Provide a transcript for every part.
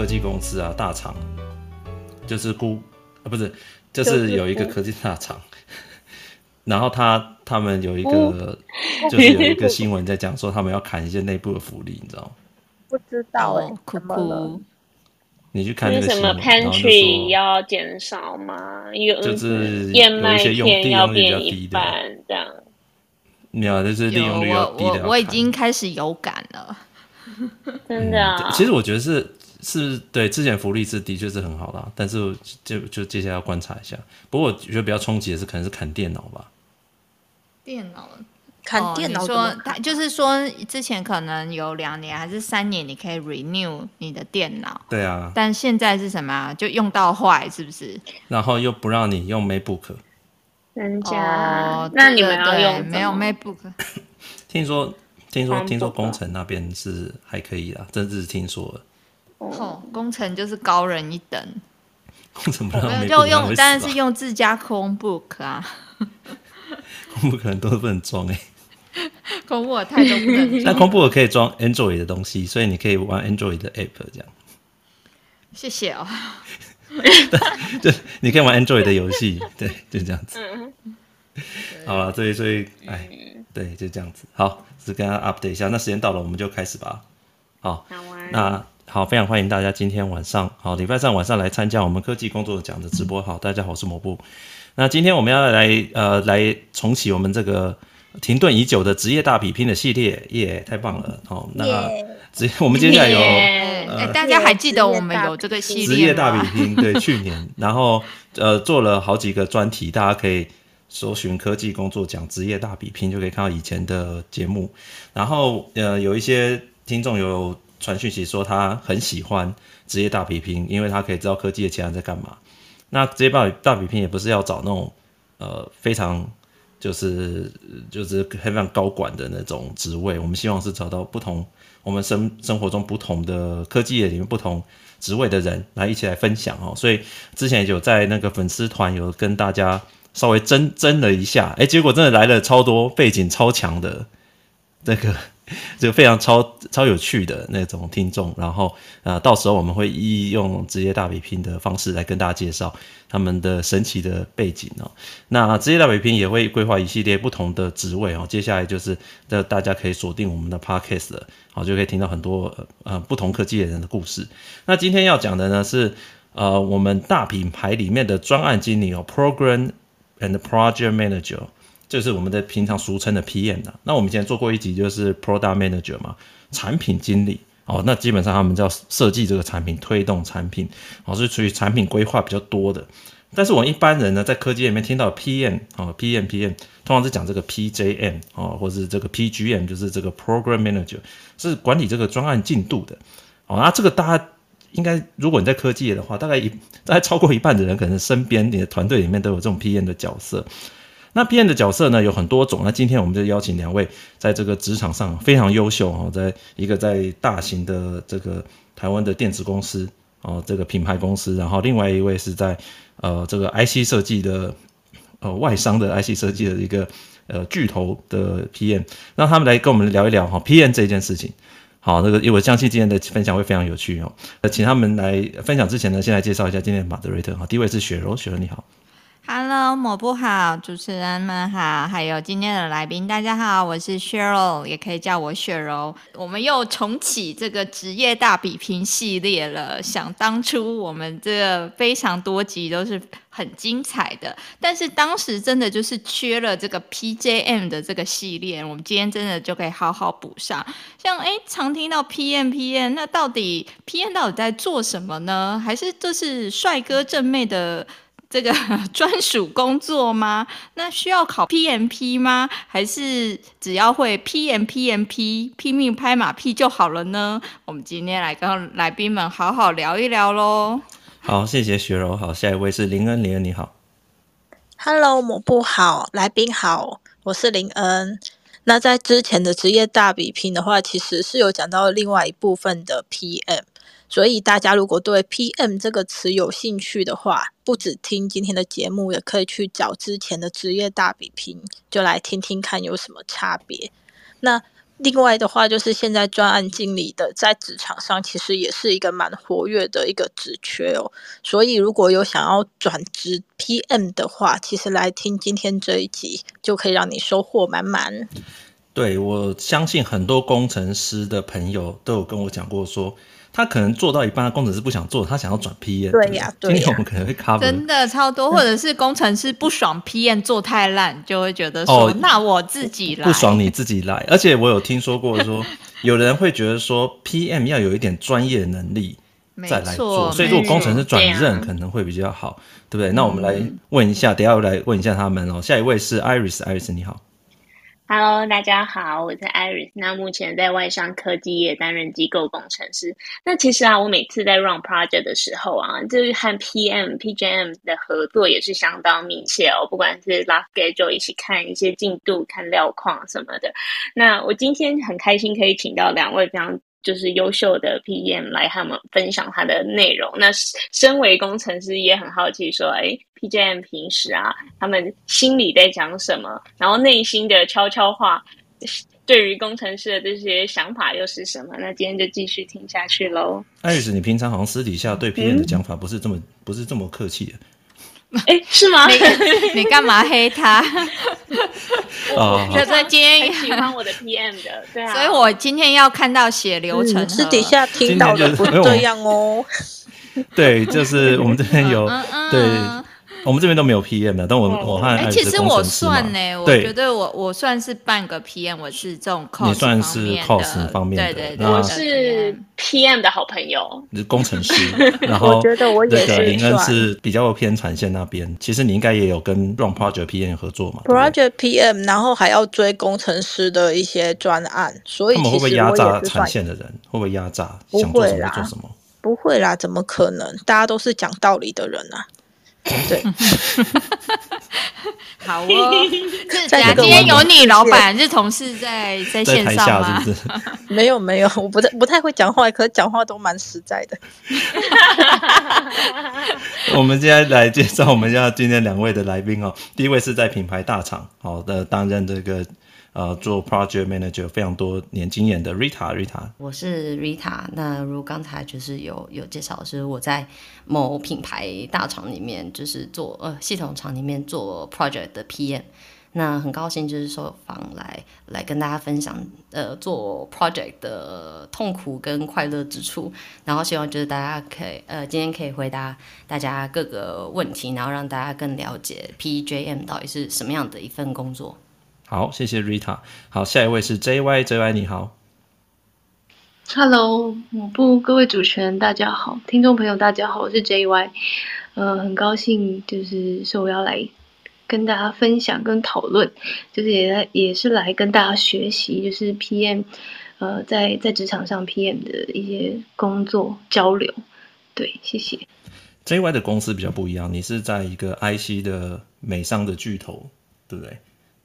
科技公司啊，大厂，就是估啊，不是，就是有一个科技大厂，然后他他们有一个，就是有一个新闻在讲说，他们要砍一些内部的福利，你知道吗？不知道哎，哭哭。你去看那个什么 pantry 要减少吗？有就是燕麦片要变一半这样。没有，就是利用率要低的。我我已经开始有感了，真的、啊嗯。其实我觉得是是对之前福利是的确是很好啦，但是就就接下来要观察一下。不过我觉得比较冲击的是可能是砍电脑吧。电脑砍电脑、哦、说他就是说之前可能有两年还是三年你可以 renew 你的电脑。对啊。但现在是什么？啊就用到坏是不是？然后又不让你用 MacBook。人家，oh, 那你们要用没有 MacBook？听说，听说，听说工程那边是还可以啦，真是听说了。哦，工程就是高人一等。工程不让就用，当然是用自家 Chromebook 啊。Chromebook 可能都不能装哎、欸。Chromebook 太多不能装。但 Chromebook 可以装 Android 的东西，所以你可以玩 Android 的 App 这样。谢谢哦。就你可以玩 Android 的游戏，对，就这样子。好了，所以所以，哎，对，就这样子。好，只跟大家 update 一下。那时间到了，我们就开始吧。好，那好，非常欢迎大家今天晚上，好，礼拜三晚上来参加我们科技工作奖的直播。好，大家好，我是某部。那今天我们要来呃来重启我们这个停顿已久的职业大比拼的系列，耶，太棒了。好，那职业我们接下来有。大家还记得我们有这个系列职业大比拼？对，去年，然后呃做了好几个专题，大家可以搜寻科技工作奖职业大比拼，就可以看到以前的节目。然后呃有一些听众有传讯息说他很喜欢职业大比拼，因为他可以知道科技的其他人在干嘛。那职业大大比拼也不是要找那种呃非常就是就是非常高管的那种职位，我们希望是找到不同。我们生生活中不同的科技业里面不同职位的人来一起来分享哦，所以之前有在那个粉丝团有跟大家稍微争争了一下，诶，结果真的来了超多背景超强的这个。就非常超超有趣的那种听众，然后啊，到时候我们会一一用职业大比拼的方式来跟大家介绍他们的神奇的背景哦。那职业大比拼也会规划一系列不同的职位哦。接下来就是这大家可以锁定我们的 podcast，好，就可以听到很多呃不同科技的人的故事。那今天要讲的呢是呃我们大品牌里面的专案经理哦，Program and Project Manager。就是我们的平常俗称的 PM 的，那我们以前做过一集，就是 Product Manager 嘛，产品经理哦，那基本上他们叫设计这个产品，推动产品，哦，是属于产品规划比较多的。但是我们一般人呢，在科技里面听到 PM 哦，PM PM，通常是讲这个 PJM 哦，或是这个 PGM，就是这个 Program Manager，是管理这个专案进度的。哦，那这个大家应该，如果你在科技业的话，大概一大概超过一半的人，可能身边你的团队里面都有这种 PM 的角色。那 PM 的角色呢，有很多种。那今天我们就邀请两位在这个职场上非常优秀哦，在一个在大型的这个台湾的电子公司哦，这个品牌公司，然后另外一位是在呃这个 IC 设计的呃外商的 IC 设计的一个呃巨头的 PM，让他们来跟我们聊一聊哈 PM 这件事情。好，那个因为我相信今天的分享会非常有趣哦。那，请他们来分享之前呢，先来介绍一下今天的 Moderator 哈，第一位是雪柔，雪柔你好。Hello，某部好，主持人们好，还有今天的来宾，大家好，我是 Cheryl，也可以叫我雪柔。我们又重启这个职业大比拼系列了。想当初我们这个非常多集都是很精彩的，但是当时真的就是缺了这个 PJM 的这个系列，我们今天真的就可以好好补上。像哎，常听到 PM PM，那到底 PM 到底在做什么呢？还是这是帅哥正妹的？这个 专属工作吗？那需要考 PMP 吗？还是只要会 PMPMP 拼命拍马屁就好了呢？我们今天来跟来宾们好好聊一聊喽。好，谢谢雪柔。好，下一位是林恩，林恩你好。Hello，某部好，来宾好，我是林恩。那在之前的职业大比拼的话，其实是有讲到另外一部分的 PM。所以大家如果对 PM 这个词有兴趣的话，不只听今天的节目，也可以去找之前的职业大比拼，就来听听看有什么差别。那另外的话，就是现在专案经理的在职场上其实也是一个蛮活跃的一个职缺哦。所以如果有想要转职 PM 的话，其实来听今天这一集就可以让你收获满满。对，我相信很多工程师的朋友都有跟我讲过说。他可能做到一半，工程师不想做，他想要转 PM。对呀，对呀。今天我们可能会 cover。真的超多，或者是工程师不爽 PM 做太烂，就会觉得说，哦，那我自己来。不爽你自己来。而且我有听说过说，有人会觉得说 PM 要有一点专业能力再来做，所以如果工程师转任可能会比较好，对不对？那我们来问一下，等一下我来问一下他们哦。下一位是 Iris，Iris 你好。Hello，大家好，我是 Iris。那目前在外商科技业担任机构工程师。那其实啊，我每次在 run project 的时候啊，就是和 PM、PJM 的合作也是相当密切哦。不管是拉 schedule 一起看一些进度、看料况什么的。那我今天很开心可以请到两位非常。就是优秀的 PM 来和我们分享他的内容。那身为工程师也很好奇，说，哎，PJM 平时啊，他们心里在讲什么？然后内心的悄悄话，对于工程师的这些想法又是什么？那今天就继续听下去喽。艾瑞斯，你平常好像私底下对 PM 的讲法不是这么、嗯、不是这么客气的。哎，是吗？你 你干嘛黑他？哦，就在今天喜欢我的 PM 的，对啊。所以我今天要看到写流程、嗯。私底下听到的不这样哦。对，就是我们这边有对。我们这边都没有 PM 的，但我我和哎，其实我算呢，我觉得我我算是半个 PM，我是这种 cos 你算是 cos 方面的，对对对，我是 PM 的好朋友，你是工程师，然后我觉得我也是林恩是比较偏产线那边，其实你应该也有跟 Run Project PM 合作嘛，Project PM，然后还要追工程师的一些专案，所以他们会不会压榨产线的人？会不会压榨？想做什么做什么？不会啦，怎么可能？大家都是讲道理的人啊。对，好哦。是今天有你老板是同事在 在线上吗？是是没有没有，我不太不太会讲话，可是讲话都蛮实在的。我们今天来介绍我们要今天两位的来宾哦。第一位是在品牌大厂好的担任这个。呃，做 project manager 非常多年经验的 Rita，Rita，我是 Rita。那如刚才就是有有介绍，是我在某品牌大厂里面，就是做呃系统厂里面做 project 的 PM。那很高兴就是受访来来跟大家分享呃做 project 的痛苦跟快乐之处。然后希望就是大家可以呃今天可以回答大家各个问题，然后让大家更了解 PJM 到底是什么样的一份工作。好，谢谢 Rita。好，下一位是 JY，JY 你好。Hello，抹布各位主持人大家好，听众朋友大家好，我是 JY。呃，很高兴就是说我要来跟大家分享跟讨论，就是也来也是来跟大家学习，就是 PM 呃在在职场上 PM 的一些工作交流。对，谢谢。JY 的公司比较不一样，你是在一个 IC 的美商的巨头，对不对？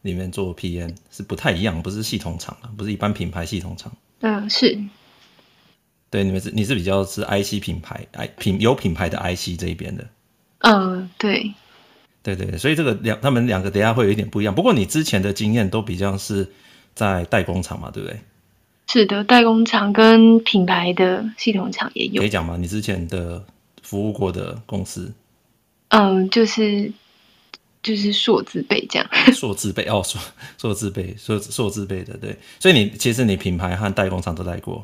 里面做 PM 是不太一样，不是系统厂啊，不是一般品牌系统厂。嗯，是。对，你们是你是比较是 IC 品牌，I 品有品牌的 IC 这一边的。嗯，对。对对对，所以这个两他们两个等下会有一点不一样。不过你之前的经验都比较是在代工厂嘛，对不对？是的，代工厂跟品牌的系统厂也有。可以讲吗？你之前的服务过的公司？嗯，就是。就是硕字辈这样，硕字辈哦，硕硕字辈，硕硕字辈的对，所以你其实你品牌和代工厂都带过，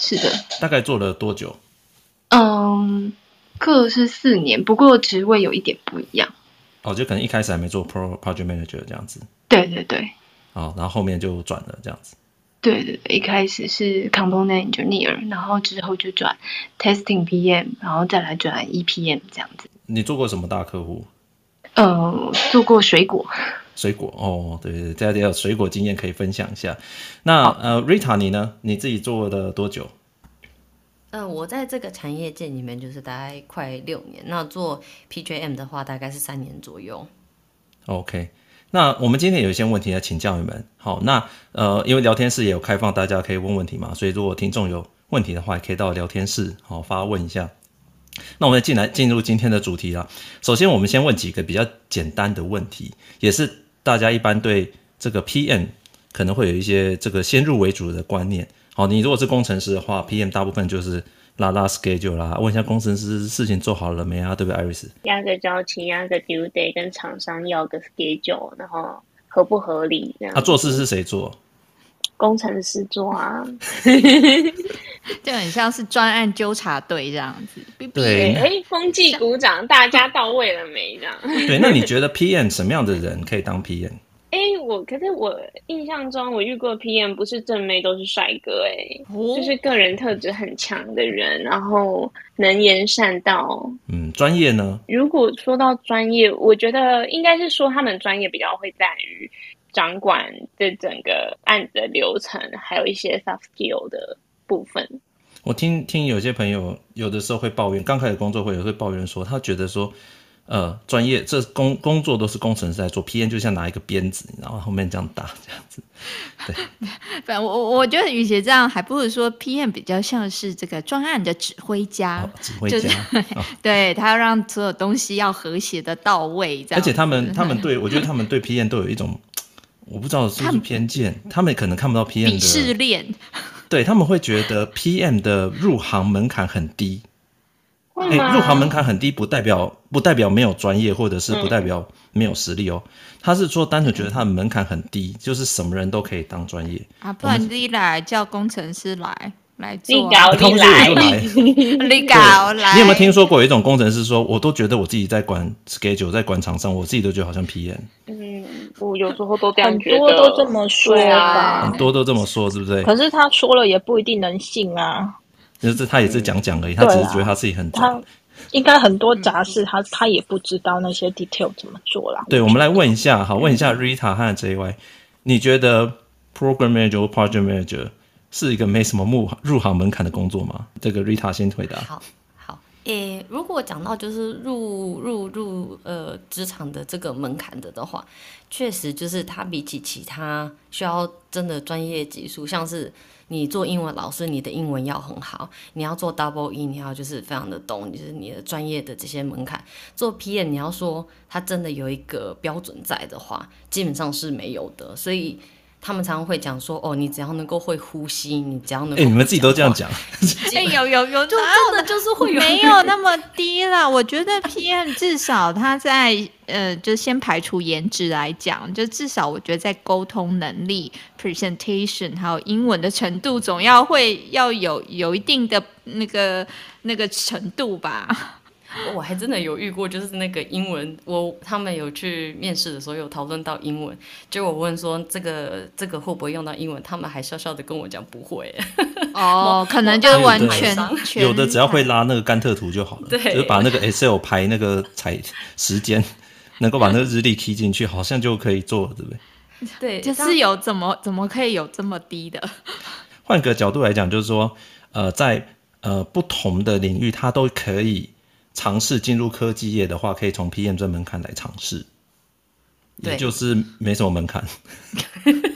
是的，大概做了多久？嗯，各是四年，不过职位有一点不一样。哦，就可能一开始还没做 Pro Project Manager 这样子。对对对。哦，然后后面就转了这样子。对对对，一开始是 Component Engineer，然后之后就转 Testing PM，然后再来转 EPM 这样子。你做过什么大客户？呃，做过水果，水果哦，对对，大家有水果经验可以分享一下。那呃，Rita 你呢？你自己做了多久？呃，我在这个产业界里面就是大概快六年。那做 PJM 的话，大概是三年左右。OK，那我们今天有一些问题要请教你们。好，那呃，因为聊天室也有开放，大家可以问问题嘛。所以如果听众有问题的话，也可以到聊天室好发问一下。那我们进来进入今天的主题了。首先，我们先问几个比较简单的问题，也是大家一般对这个 PM 可能会有一些这个先入为主的观念。好，你如果是工程师的话，PM 大部分就是拉拉 schedule 啦，问一下工程师事情做好了没啊，对不对，Iris？压个交期，压个 due date，跟厂商要个 schedule，然后合不合理这样。他、啊、做事是谁做？工程师做啊，就很像是专案纠察队这样子。对，哎，风纪鼓掌，大家到位了没？这样。对，那你觉得 PM 什么样的人可以当 PM？哎，我可是我印象中，我遇过 PM 不是正妹都是帅哥，哎、哦，就是个人特质很强的人，然后能言善道。嗯，专业呢？如果说到专业，我觉得应该是说他们专业比较会在于掌管这整个案子的流程，还有一些 soft skill 的部分。我听听有些朋友有的时候会抱怨，刚开始工作会有会抱怨说，他觉得说。呃，专业这工工作都是工程师在做，PM 就像拿一个鞭子，然后后面这样打这样子。对，反正我我觉得与其这样，还不如说 PM 比较像是这个专案的指挥家，哦、指挥家，就是哦、对他要让所有东西要和谐的到位，这样。而且他们他们对我觉得他们对 PM 都有一种，我不知道是不是偏见，他们可能看不到 PM 的鄙视链，对他们会觉得 PM 的入行门槛很低。哎、欸，入行门槛很低，不代表不代表没有专业，或者是不代表没有实力哦。嗯、他是说单纯觉得他的门槛很低，就是什么人都可以当专业啊。不然你来叫工程师来来做，你搞你来，你搞来。你有没有听说过有一种工程师说，我都觉得我自己在管 schedule，在管场上，我自己都觉得好像 PM。嗯，我有时候都这样觉得，很多都这么说啊，很多都这么说，是不是？可是他说了也不一定能信啊。就是他也是讲讲而已，嗯、他只是觉得他自己很他应该很多杂事他，他他也不知道那些 detail 怎么做啦。对，我们来问一下，好，问一下 Rita 和 JY，你觉得 program manager 或 project manager 是一个没什么入入行门槛的工作吗？这个 Rita 先回答。好，好，诶、如果讲到就是入入入呃职场的这个门槛的的话，确实就是它比起其他需要真的专业技术，像是。你做英文老师，你的英文要很好。你要做 double E，你要就是非常的懂，就是你的专业的这些门槛。做 PM，你要说他真的有一个标准在的话，基本上是没有的。所以。他们常常会讲说：“哦，你只要能够会呼吸，你只要能……哎、欸，你们自己都这样讲？哎、欸，有有有，就真的就是会有没有那么低啦。我觉得 PM 至少他在呃，就先排除颜值来讲，就至少我觉得在沟通能力、presentation 还有英文的程度，总要会要有有一定的那个那个程度吧。”我还真的有遇过，就是那个英文，我他们有去面试的时候有讨论到英文，结果我问说这个这个会不会用到英文，他们还笑笑的跟我讲不会。哦，可能就是完全有的只要会拉那个甘特图就好了，就是把那个 Excel 排那个采时间，能够把那个日历 key 进去，好像就可以做了，对不对？对，就是有怎么怎么可以有这么低的？换个角度来讲，就是说，呃，在呃不同的领域，它都可以。尝试进入科技业的话，可以从 PM 这门槛来尝试，也就是没什么门槛。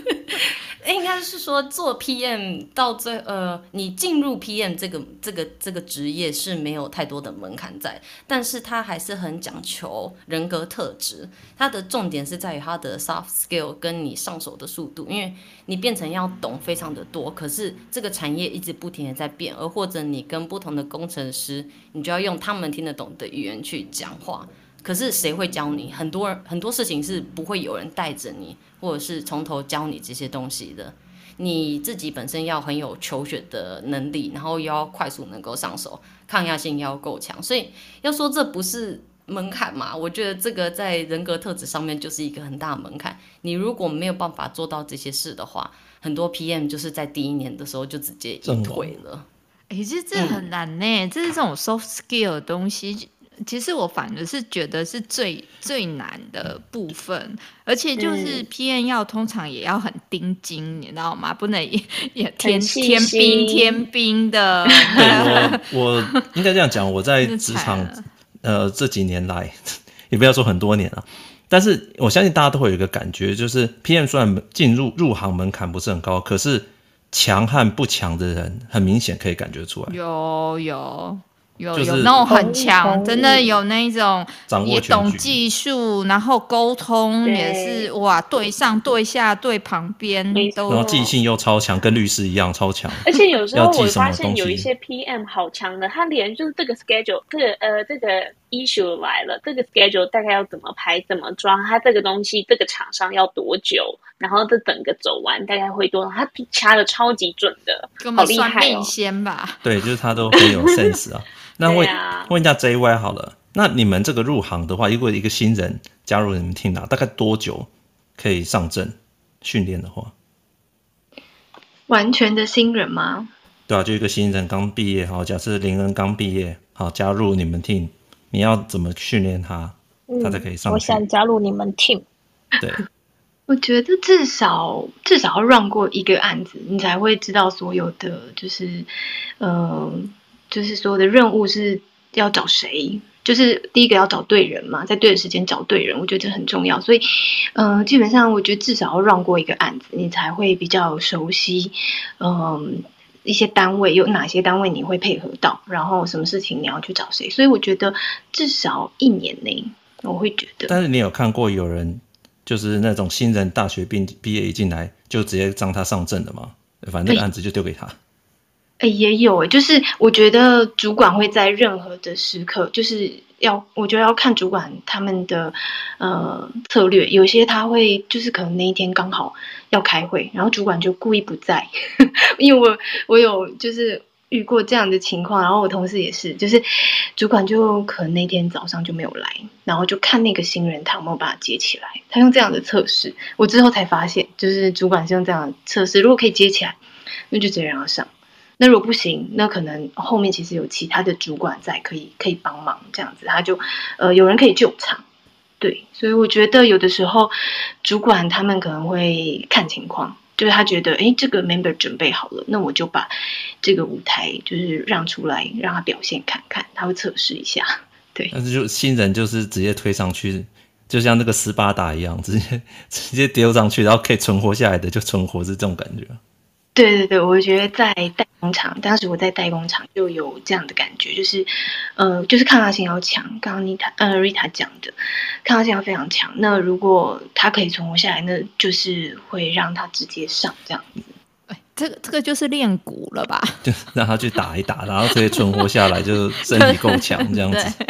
应该是说做 PM 到最呃，你进入 PM 这个这个这个职业是没有太多的门槛在，但是它还是很讲求人格特质。它的重点是在于它的 soft skill 跟你上手的速度，因为你变成要懂非常的多，可是这个产业一直不停的在变，而或者你跟不同的工程师，你就要用他们听得懂的语言去讲话。可是谁会教你？很多人很多事情是不会有人带着你，或者是从头教你这些东西的。你自己本身要很有求学的能力，然后又要快速能够上手，抗压性要够强。所以要说这不是门槛嘛？我觉得这个在人格特质上面就是一个很大的门槛。你如果没有办法做到这些事的话，很多 PM 就是在第一年的时候就直接隐退了。哎、欸，其实这很难呢、这是这种 soft skill 的东西。其实我反而是觉得是最最难的部分，而且就是 PM 要通常也要很盯紧，你知道吗？不能也，也天天兵天兵的。对，我我 应该这样讲，我在职场呃这几年来，也不要说很多年了，但是我相信大家都会有一个感觉，就是 PM 虽然进入入行门槛不是很高，可是强和不强的人很明显可以感觉出来。有有。有、就是、有那种很强，真的有那种掌握也懂技术，然后沟通也是哇，对上对下对旁边都然后记性又超强，跟律师一样超强。而且有时 候我发现有一些 PM 好强的，他连就是这个 schedule，这个呃这个 issue 来了，这个 schedule 大概要怎么排怎么抓，他这个东西这个厂商要多久，然后这整个走完大概会多少，他掐的超级准的，根好厉害哦。先吧。对，就是他都很有 sense 啊。那问、啊问一下 JY 好了，那你们这个入行的话，如果一个新人加入你们 team 啊，大概多久可以上阵训练的话？完全的新人吗？对啊，就一个新人刚毕业，好，假设林恩刚毕业，好，加入你们 team，你要怎么训练他，他才可以上去？嗯我想加入你们 team。对，我觉得至少至少要 run 过一个案子，你才会知道所有的就是，呃，就是所有的任务是要找谁。就是第一个要找对人嘛，在对的时间找对人，我觉得这很重要。所以，嗯、呃，基本上我觉得至少要 run 过一个案子，你才会比较熟悉，嗯、呃，一些单位有哪些单位你会配合到，然后什么事情你要去找谁。所以我觉得至少一年内，我会觉得。但是你有看过有人就是那种新人大学毕毕业一进来就直接让他上阵的吗？反正这个案子就丢给他。哎，也有哎，就是我觉得主管会在任何的时刻，就是要我觉得要看主管他们的呃策略，有些他会就是可能那一天刚好要开会，然后主管就故意不在，因为我我有就是遇过这样的情况，然后我同事也是，就是主管就可能那天早上就没有来，然后就看那个新人他有没有把他接起来，他用这样的测试，我之后才发现，就是主管是用这样的测试，如果可以接起来，那就直接让他上。那如果不行，那可能后面其实有其他的主管在，可以可以帮忙，这样子他就呃有人可以救场，对，所以我觉得有的时候主管他们可能会看情况，就是他觉得诶这个 member 准备好了，那我就把这个舞台就是让出来，让他表现看看，他会测试一下，对。但是就新人就是直接推上去，就像那个斯巴达一样，直接 直接丢上去，然后可以存活下来的就存活，是这种感觉。对对对，我觉得在代工厂，当时我在代工厂就有这样的感觉，就是，呃，就是抗压性要强。刚刚妮塔呃 Rita 讲的，抗压性要非常强。那如果他可以存活下来，那就是会让他直接上这样子。哎，这个这个就是练骨了吧？就让他去打一打，然后直接存活下来，就身体够强这样子。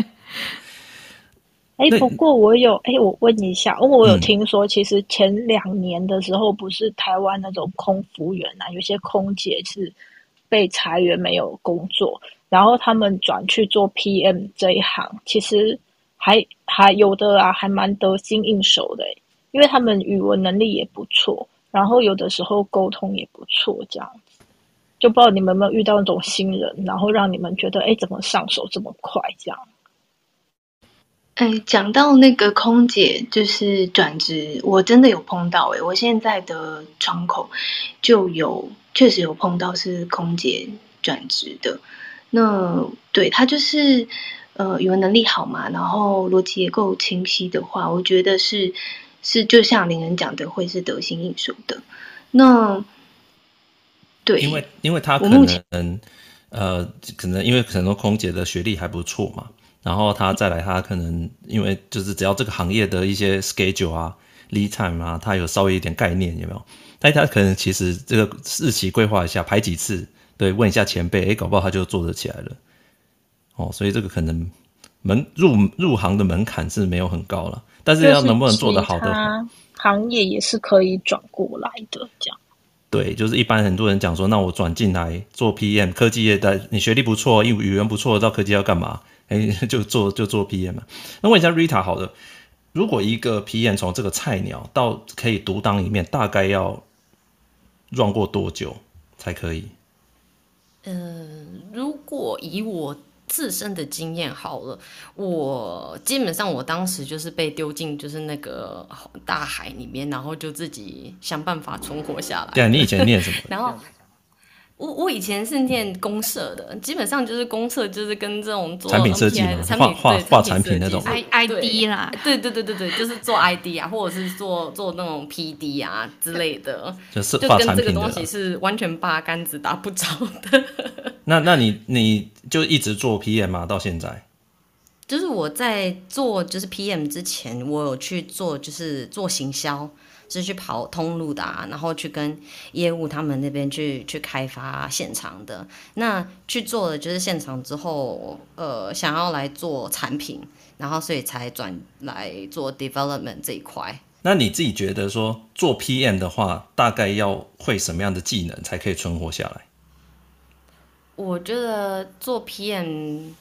哎，不过我有哎，我问一下，因为我有听说，嗯、其实前两年的时候，不是台湾那种空服员啊，有些空姐是被裁员没有工作，然后他们转去做 PM 这一行，其实还还有的啊，还蛮得心应手的，因为他们语文能力也不错，然后有的时候沟通也不错，这样子，就不知道你们有没有遇到那种新人，然后让你们觉得哎，怎么上手这么快这样？哎，讲到那个空姐就是转职，我真的有碰到哎，我现在的窗口就有确实有碰到是空姐转职的。那对他就是呃语文能力好嘛，然后逻辑也够清晰的话，我觉得是是就像林人讲的，会是得心应手的。那对，因为因为他可能呃可能因为很多空姐的学历还不错嘛。然后他再来，他可能因为就是只要这个行业的一些 schedule 啊、lead time 啊，他有稍微一点概念，有没有？但他可能其实这个日期规划一下，排几次，对，问一下前辈，诶，搞不好他就做得起来了。哦，所以这个可能门入入行的门槛是没有很高了，但是要能不能做得好的话，行业也是可以转过来的，这样。对，就是一般很多人讲说，那我转进来做 PM，科技业的，你学历不错，英语语言不错，知道科技要干嘛？哎，就做就做 PM 嘛。那问一下 Rita，好的，如果一个 PM 从这个菜鸟到可以独当一面，大概要 run 过多久才可以？嗯、呃，如果以我自身的经验好了，我基本上我当时就是被丢进就是那个大海里面，然后就自己想办法存活下来。对啊，你以前念什么？然后。我我以前是念公社的，基本上就是公社，就是跟这种做产品设计嘛，画画画产品那种 I I D 啦，对对对对对，就是做 I D 啊，或者是做做那种 P D 啊之类的，就是就跟这个东西是完全八竿子打不着的。那那你你就一直做 PM 吗？到现在？就是我在做就是 PM 之前，我有去做就是做行销，是去跑通路的啊，然后去跟业务他们那边去去开发现场的。那去做了就是现场之后，呃，想要来做产品，然后所以才转来做 development 这一块。那你自己觉得说做 PM 的话，大概要会什么样的技能才可以存活下来？我觉得做 PM。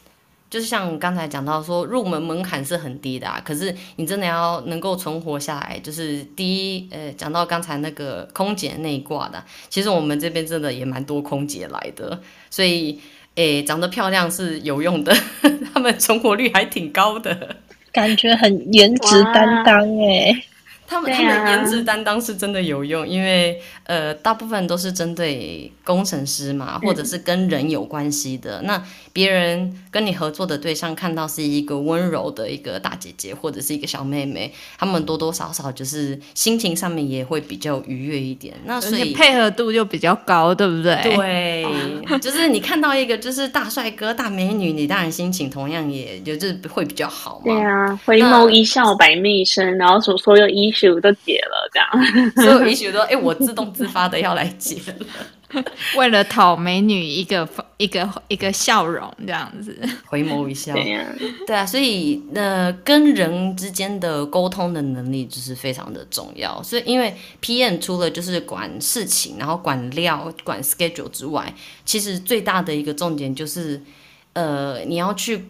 就是像刚才讲到说，入门门槛是很低的啊，可是你真的要能够存活下来，就是第一，呃，讲到刚才那个空姐那一挂的，其实我们这边真的也蛮多空姐来的，所以，诶，长得漂亮是有用的，他们存活率还挺高的，感觉很颜值担当诶。他们他们颜值担当是真的有用，因为呃，大部分都是针对工程师嘛，或者是跟人有关系的。嗯、那别人跟你合作的对象看到是一个温柔的一个大姐姐，或者是一个小妹妹，他们多多少少就是心情上面也会比较愉悦一点。那所以配合度就比较高，对不对？对，就是你看到一个就是大帅哥、大美女，你当然心情同样也就是会比较好嘛。对啊，回眸一笑百媚生，然后所所有衣。都解了，这样，所以我也许说，哎、欸，我自动自发的要来解了，为了讨美女一个一个一个笑容，这样子回眸一笑，对啊，对啊，所以呃，跟人之间的沟通的能力就是非常的重要。所以，因为 PM 除了就是管事情，然后管料、管 schedule 之外，其实最大的一个重点就是，呃，你要去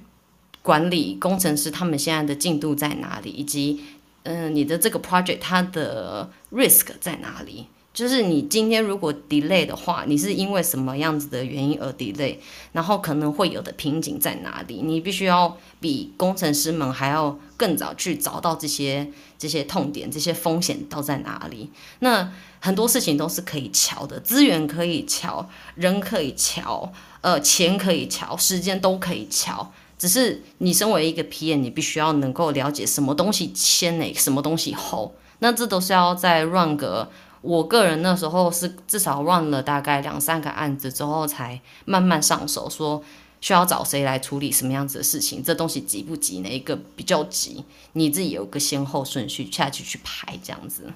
管理工程师他们现在的进度在哪里，以及。嗯、你的这个 project 它的 risk 在哪里？就是你今天如果 delay 的话，你是因为什么样子的原因而 delay？然后可能会有的瓶颈在哪里？你必须要比工程师们还要更早去找到这些这些痛点，这些风险都在哪里？那很多事情都是可以瞧的，资源可以瞧，人可以瞧，呃，钱可以瞧，时间都可以瞧。只是你身为一个 PM，你必须要能够了解什么东西先哪，什么东西后，那这都是要在 run 个。我个人那时候是至少 run 了大概两三个案子之后，才慢慢上手，说需要找谁来处理什么样子的事情，这东西急不急，哪一个比较急，你自己有个先后顺序下去去排这样子。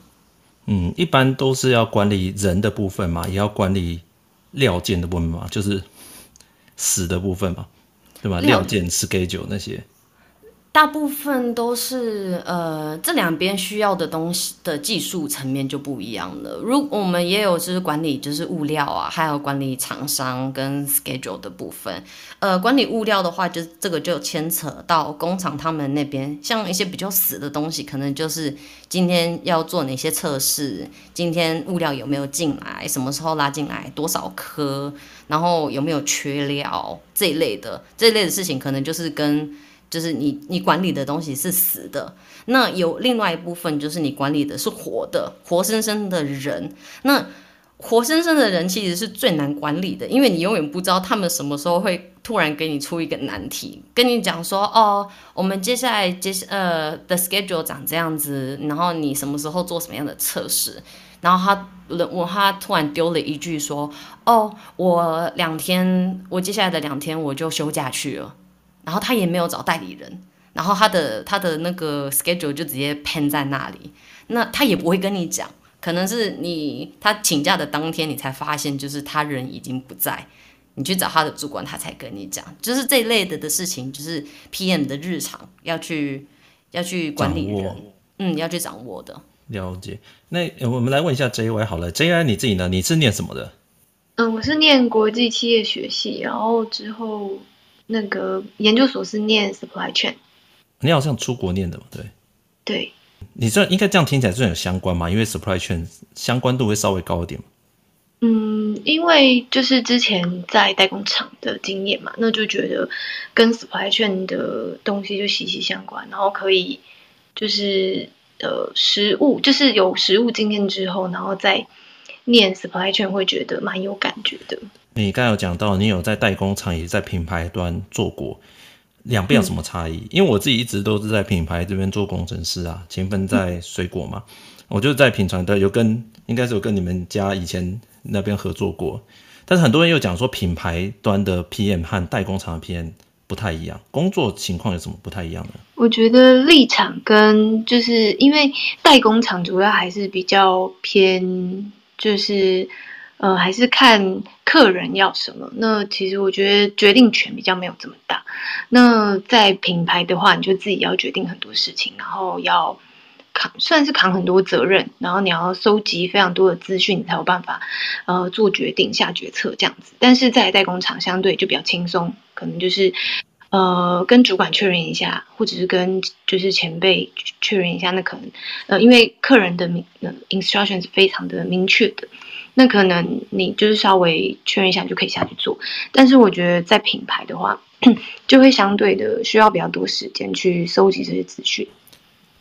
嗯，一般都是要管理人的部分嘛，也要管理料件的部分嘛，就是死的部分嘛。对吧？料件、schedule 那些，大部分都是呃，这两边需要的东西的技术层面就不一样了。如我们也有就是管理就是物料啊，还有管理厂商跟 schedule 的部分。呃，管理物料的话，就这个就牵扯到工厂他们那边，像一些比较死的东西，可能就是今天要做哪些测试，今天物料有没有进来，什么时候拉进来，多少颗。然后有没有缺料这一类的这一类的事情，可能就是跟就是你你管理的东西是死的，那有另外一部分就是你管理的是活的，活生生的人。那活生生的人其实是最难管理的，因为你永远不知道他们什么时候会突然给你出一个难题，跟你讲说哦，我们接下来接呃的 schedule 长这样子，然后你什么时候做什么样的测试。然后他我他突然丢了一句说：“哦，我两天，我接下来的两天我就休假去了。”然后他也没有找代理人，然后他的他的那个 schedule 就直接 pen 在那里。那他也不会跟你讲，可能是你他请假的当天你才发现，就是他人已经不在，你去找他的主管，他才跟你讲。就是这一类的的事情，就是 PM 的日常要去要去管理人，嗯，要去掌握的。了解，那我们来问一下 JY 好了，JY 你自己呢？你是念什么的？嗯，我是念国际企业学系，然后之后那个研究所是念 supply chain。你好像出国念的嘛？对。对。你这应该这样听起来最有相关嘛？因为 supply chain 相关度会稍微高一点。嗯，因为就是之前在代工厂的经验嘛，那就觉得跟 supply chain 的东西就息息相关，然后可以就是。呃实物就是有实物经验之后，然后再念 supply chain 会觉得蛮有感觉的。你刚才有讲到，你有在代工厂，也在品牌端做过，两边有什么差异？嗯、因为我自己一直都是在品牌这边做工程师啊，勤奋在水果嘛，嗯、我就在品传的有跟，应该是有跟你们家以前那边合作过。但是很多人又讲说，品牌端的 PM 和代工厂的 PM 不太一样，工作情况有什么不太一样呢？我觉得立场跟就是因为代工厂主要还是比较偏，就是呃还是看客人要什么。那其实我觉得决定权比较没有这么大。那在品牌的话，你就自己要决定很多事情，然后要。扛算是扛很多责任，然后你要收集非常多的资讯，你才有办法呃做决定、下决策这样子。但是在代工厂相对就比较轻松，可能就是呃跟主管确认一下，或者是跟就是前辈确认一下。那可能呃因为客人的明呃 instruction 是非常的明确的，那可能你就是稍微确认一下就可以下去做。但是我觉得在品牌的话，就会相对的需要比较多时间去收集这些资讯。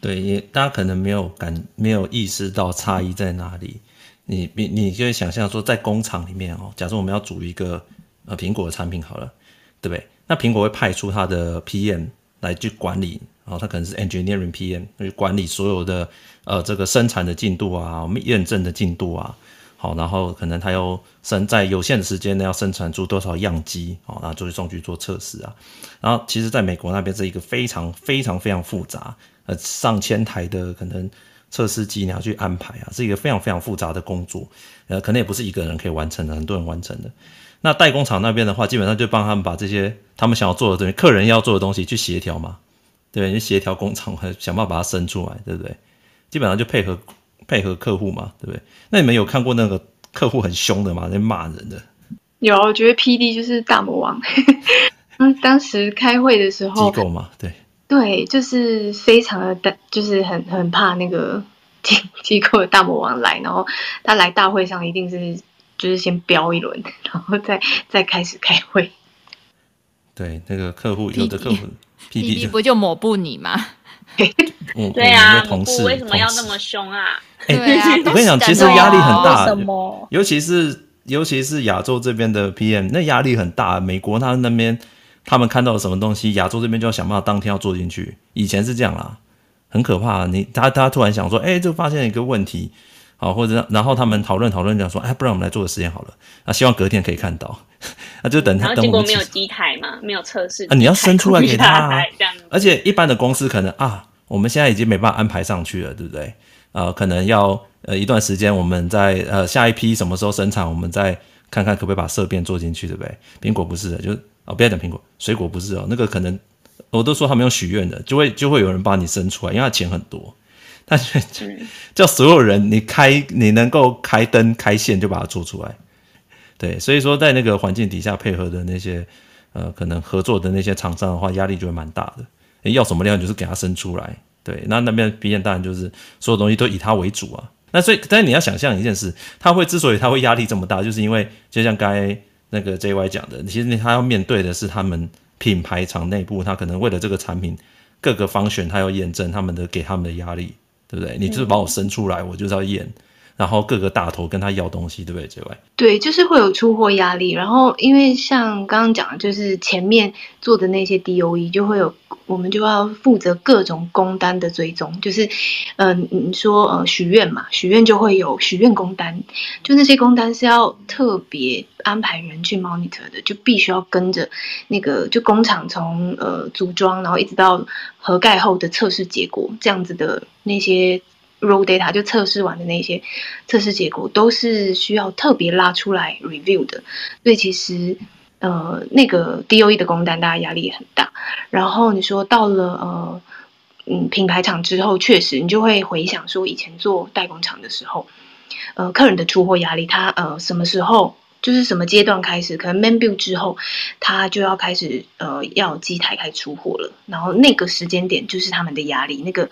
对，也大家可能没有感，没有意识到差异在哪里。你你你就会想象说，在工厂里面哦，假设我们要组一个呃苹果的产品好了，对不对？那苹果会派出他的 PM 来去管理，然后他可能是 engineering PM 去管理所有的呃这个生产的进度啊，我们验证的进度啊，好，然后可能他要生在有限的时间内要生产出多少样机，好，然后就会送去做测试啊。然后其实在美国那边是一个非常非常非常复杂。呃，上千台的可能测试机你要去安排啊，是一个非常非常复杂的工作，呃，可能也不是一个人可以完成的，很多人完成的。那代工厂那边的话，基本上就帮他们把这些他们想要做的东西，客人要做的东西去协调嘛，对，你协调工厂，想办法把它生出来，对不对？基本上就配合配合客户嘛，对不对？那你们有看过那个客户很凶的吗？在骂人的？有，我觉得 PD 就是大魔王。嗯，当时开会的时候，机构嘛，对。对，就是非常的大，就是很很怕那个机机构的大魔王来，然后他来大会上一定是就是先飙一轮，然后再再开始开会。对，那个客户有的客户 P D 不就抹布你吗？对啊，同事为什么要那么凶啊？我跟你讲，其实压力很大，尤其是尤其是亚洲这边的 P M，那压力很大。美国他那边。他们看到了什么东西，亚洲这边就要想办法当天要做进去。以前是这样啦，很可怕。你他他突然想说，哎、欸，就发现一个问题，好，或者然后他们讨论讨论讲说，哎，不然我们来做个实验好了。啊，希望隔天可以看到。那 就等他。结果没有机台嘛，没有测试。啊，你要生出来给他、啊。而且一般的公司可能啊，我们现在已经没办法安排上去了，对不对？呃，可能要呃一段时间，我们在呃下一批什么时候生产，我们再看看可不可以把色变做进去，对不对？苹果不是的，就。哦，不要讲苹果，水果不是哦，那个可能我都说他们用许愿的，就会就会有人帮你生出来，因为他钱很多，但是 叫所有人你开你能够开灯开线就把它做出来，对，所以说在那个环境底下配合的那些呃可能合作的那些厂商的话，压力就会蛮大的，要什么量就是给他生出来，对，那那边毕竟当然就是所有东西都以他为主啊，那所以但是你要想象一件事，他会之所以他会压力这么大，就是因为就像刚才。那个 JY 讲的，其实他要面对的是他们品牌厂内部，他可能为了这个产品各个方选，他要验证他们的给他们的压力，对不对？你就是把我生出来，我就是要验。然后各个大头跟他要东西，对不对？之外，对，就是会有出货压力。然后因为像刚刚讲的，就是前面做的那些 DOE 就会有，我们就要负责各种工单的追踪。就是，嗯、你说呃许愿嘛，许愿就会有许愿工单，就那些工单是要特别安排人去 monitor 的，就必须要跟着那个就工厂从呃组装，然后一直到盒盖后的测试结果这样子的那些。Raw data 就测试完的那些测试结果都是需要特别拉出来 review 的，所以其实呃那个 DOE 的工单大家压力也很大。然后你说到了呃嗯品牌厂之后，确实你就会回想说以前做代工厂的时候，呃客人的出货压力，他呃什么时候就是什么阶段开始，可能 main build 之后他就要开始呃要机台开始出货了，然后那个时间点就是他们的压力那个。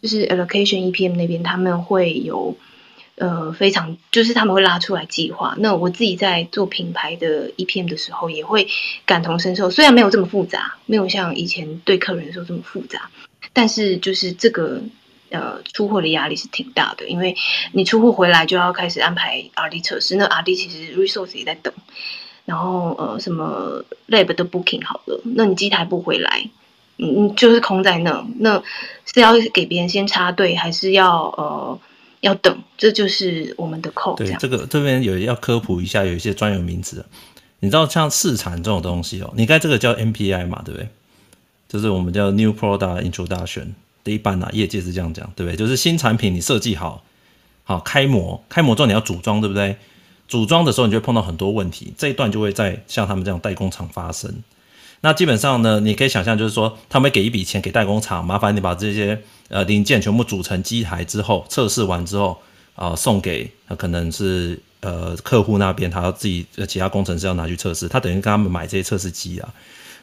就是 allocation EPM 那边他们会有呃非常就是他们会拉出来计划。那我自己在做品牌的 EPM 的时候也会感同身受，虽然没有这么复杂，没有像以前对客人的时候这么复杂，但是就是这个呃出货的压力是挺大的，因为你出货回来就要开始安排 RD 测试，那 RD 其实 resource 也在等，然后呃什么 lab 的 booking 好了，那你机台不回来。嗯，就是空在那，那是要给别人先插队，还是要呃要等，这就是我们的 code。对，这，个这边有要科普一下，有一些专有名词。你知道像市场这种东西哦，你看这个叫 NPI 嘛，对不对？就是我们叫 New Product Introduction 的一般啊，业界是这样讲，对不对？就是新产品你设计好，好开模，开模之后你要组装，对不对？组装的时候你就会碰到很多问题，这一段就会在像他们这样代工厂发生。那基本上呢，你可以想象，就是说，他们给一笔钱给代工厂，麻烦你把这些呃零件全部组成机台之后，测试完之后，啊、呃，送给、呃、可能是呃客户那边，他要自己呃其他工程师要拿去测试，他等于跟他们买这些测试机啊。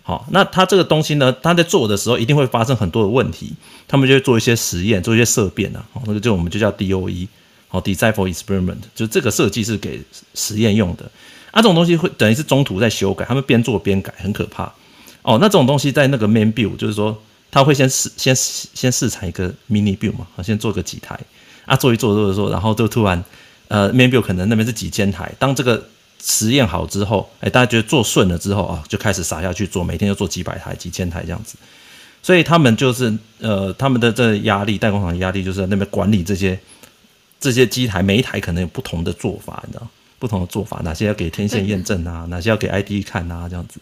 好，那他这个东西呢，他在做的时候一定会发生很多的问题，他们就会做一些实验，做一些色变啊，哦那个就我们就叫 DOE，好，Design for Experiment，就这个设计是给实验用的。啊，这种东西会等于是中途在修改，他们边做边改，很可怕。哦，那这种东西在那个 main build，就是说他会先试先先试产一个 mini build 嘛，先做个几台。啊，做一做做一做，然后就突然呃 main build 可能那边是几千台，当这个实验好之后，哎，大家觉得做顺了之后啊，就开始撒下去做，每天就做几百台、几千台这样子，所以他们就是呃他们的这压力，代工厂的压力就是在那边管理这些这些机台，每一台可能有不同的做法，你知道，不同的做法，哪些要给天线验证啊，哪些要给 ID 看啊，这样子。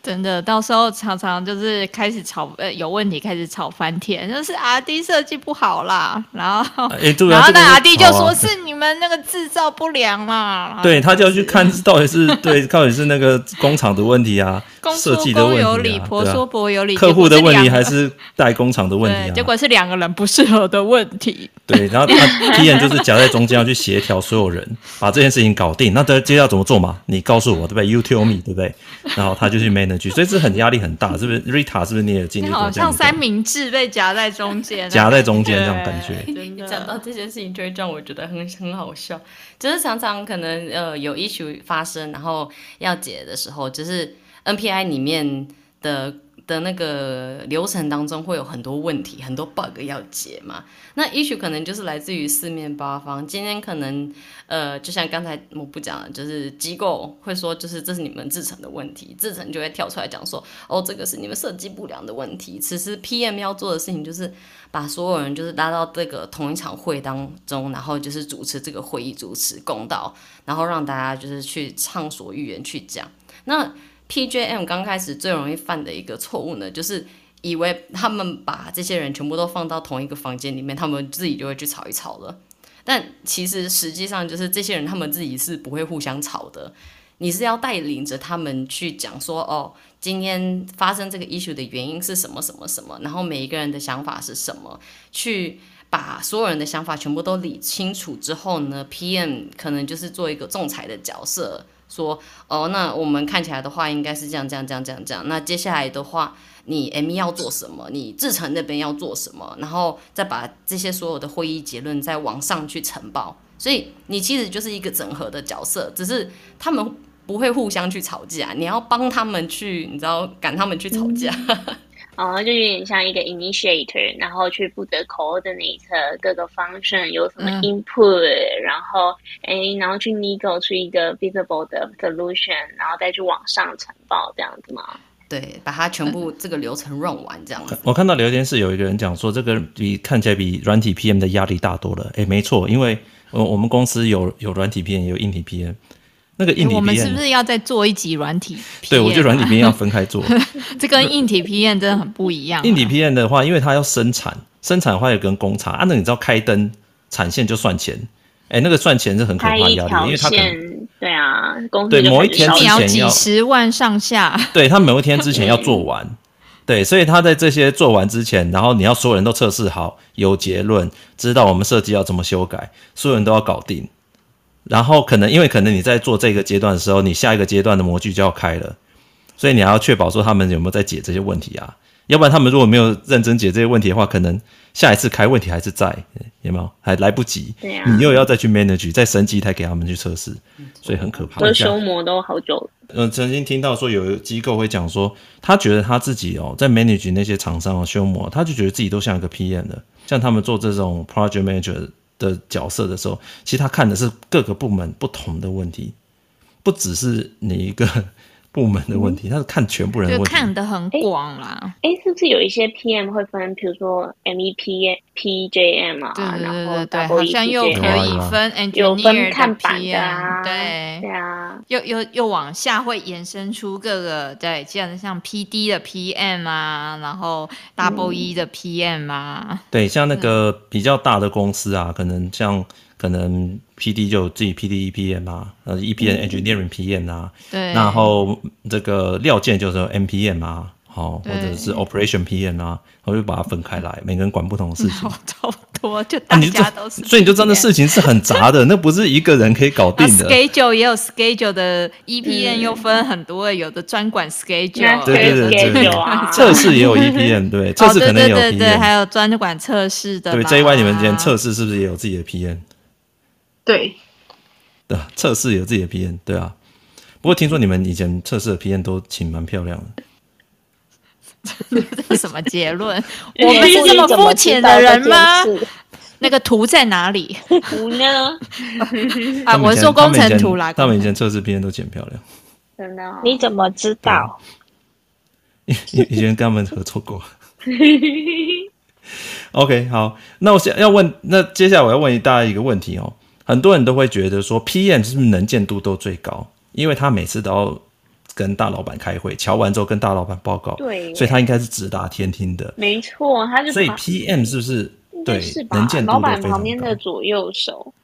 真的，到时候常常就是开始吵，呃，有问题开始吵翻天，就是阿弟设计不好啦，然后，欸啊、然后那阿弟就说是你们那个制造不良嘛，对，他就要去看 到底是对，到底是那个工厂的问题啊，设计的问题、啊，有理，婆说婆有理，客户的问题还是代工厂的问题啊？结果是两个人不适合的问题。对，然后他 PM 就是夹在中间要去协调所有人，把这件事情搞定。那接下来怎么做嘛？你告诉我，对不对？You tell me，对不对？然后他就去 manage，所以这很压力很大，是不是？Rita 是不是你也经历过？好像三明治被夹在中间，夹在中间这种感觉。讲到这件事情，就会让我觉得很很好笑。就是常常可能呃有 issue 发生，然后要解的时候，就是 NPI 里面的。的那个流程当中会有很多问题，很多 bug 要解嘛。那 issue 可能就是来自于四面八方。今天可能呃，就像刚才我不讲了，就是机构会说，就是这是你们制成的问题，制成就会跳出来讲说，哦，这个是你们设计不良的问题。此时 PM 要做的事情就是把所有人就是拉到这个同一场会当中，然后就是主持这个会议，主持公道，然后让大家就是去畅所欲言去讲。那 PJM 刚开始最容易犯的一个错误呢，就是以为他们把这些人全部都放到同一个房间里面，他们自己就会去吵一吵了。但其实实际上就是这些人他们自己是不会互相吵的。你是要带领着他们去讲说，哦，今天发生这个 issue 的原因是什么什么什么，然后每一个人的想法是什么，去把所有人的想法全部都理清楚之后呢，PM 可能就是做一个仲裁的角色。说哦，那我们看起来的话，应该是这样这样这样这样这样。那接下来的话，你 M 要做什么？你志成那边要做什么？然后再把这些所有的会议结论再往上去呈报。所以你其实就是一个整合的角色，只是他们不会互相去吵架，你要帮他们去，你知道赶他们去吵架。哦，就有点像一个 initiator，然后去负责 coordinate 各个 function 有什么 input，、嗯、然后哎，然后去 nego 出一个 visible 的 solution，然后再去往上呈报这样子吗？对，把它全部这个流程 run 完这样子。我看到聊天室有一个人讲说，这个比看起来比软体 PM 的压力大多了。哎，没错，因为我我们公司有有软体 PM，也有硬体 PM。那个硬体我们是不是要再做一集软体？对，我觉得软体 PM 要分开做。这跟硬体 PM 真的很不一样。硬体 PM 的话，因为它要生产，生产的话也跟工厂啊，那你知道开灯产线就算钱，哎，那个算钱是很可怕的压力，因为它可能对啊，工对某一天之前要几十万上下，对他某一天之前要做完，对，所以他在这些做完之前，然后你要所有人都测试好，有结论，知道我们设计要怎么修改，所有人都要搞定。然后可能因为可能你在做这个阶段的时候，你下一个阶段的模具就要开了，所以你还要确保说他们有没有在解这些问题啊？要不然他们如果没有认真解这些问题的话，可能下一次开问题还是在，有没有？还来不及，对啊，你又要再去 manage，再升级台给他们去测试，所以很可怕。修模都好久。嗯、呃，曾经听到说有机构会讲说，他觉得他自己哦，在 manage 那些厂商哦修模，他就觉得自己都像一个 PM 的，像他们做这种 project manager。的角色的时候，其实他看的是各个部门不同的问题，不只是你一个，部门的问题，他是看全部人的问题，就看得很广啦。哎，是不是有一些 PM 会分，比如说 MEP、PJM 啊，对对对对对，好像又可以分 engineer 看板的啊，对。对啊，又又又往下会延伸出各个对，像像 PD 的 PM 啊，然后 Double E 的 PM 啊，对，像那个比较大的公司啊，可能像。可能 P D 就有自己 P D E P M 啊，呃 E P M Engineering P M 啊，对，然后这个料件就是 M P M 啊，好，或者是 Operation P M 啊，我就把它分开来，每个人管不同的事情，差不多就大家都是，所以你就知道那事情是很杂的，那不是一个人可以搞定的。Schedule 也有 Schedule 的 E P M 又分很多，有的专管 Schedule，对对对对，测试也有 E P M，对，测试可能有 P M，对，还有专管测试的。对，J Y 你们今天测试是不是也有自己的 P M？对，对啊，测试有自己的 PN，对啊。不过听说你们以前测试的 PN 都请蛮漂亮的，这是什么结论？我们是这么肤浅的人吗？那个图在哪里？图呢？啊，我是说工程图啦。他们以前测试 PN 都请漂亮，真的？你怎么知道？以以前跟他们合作过。OK，好，那我想要问，那接下来我要问大家一个问题哦。很多人都会觉得说，PM 是不是能见度都最高？因为他每次都要跟大老板开会，瞧完之后跟大老板报告，对，所以他应该是直达天听的。没错，他就所以 PM 是不是对是能见度都非常高？老板旁边的左右手，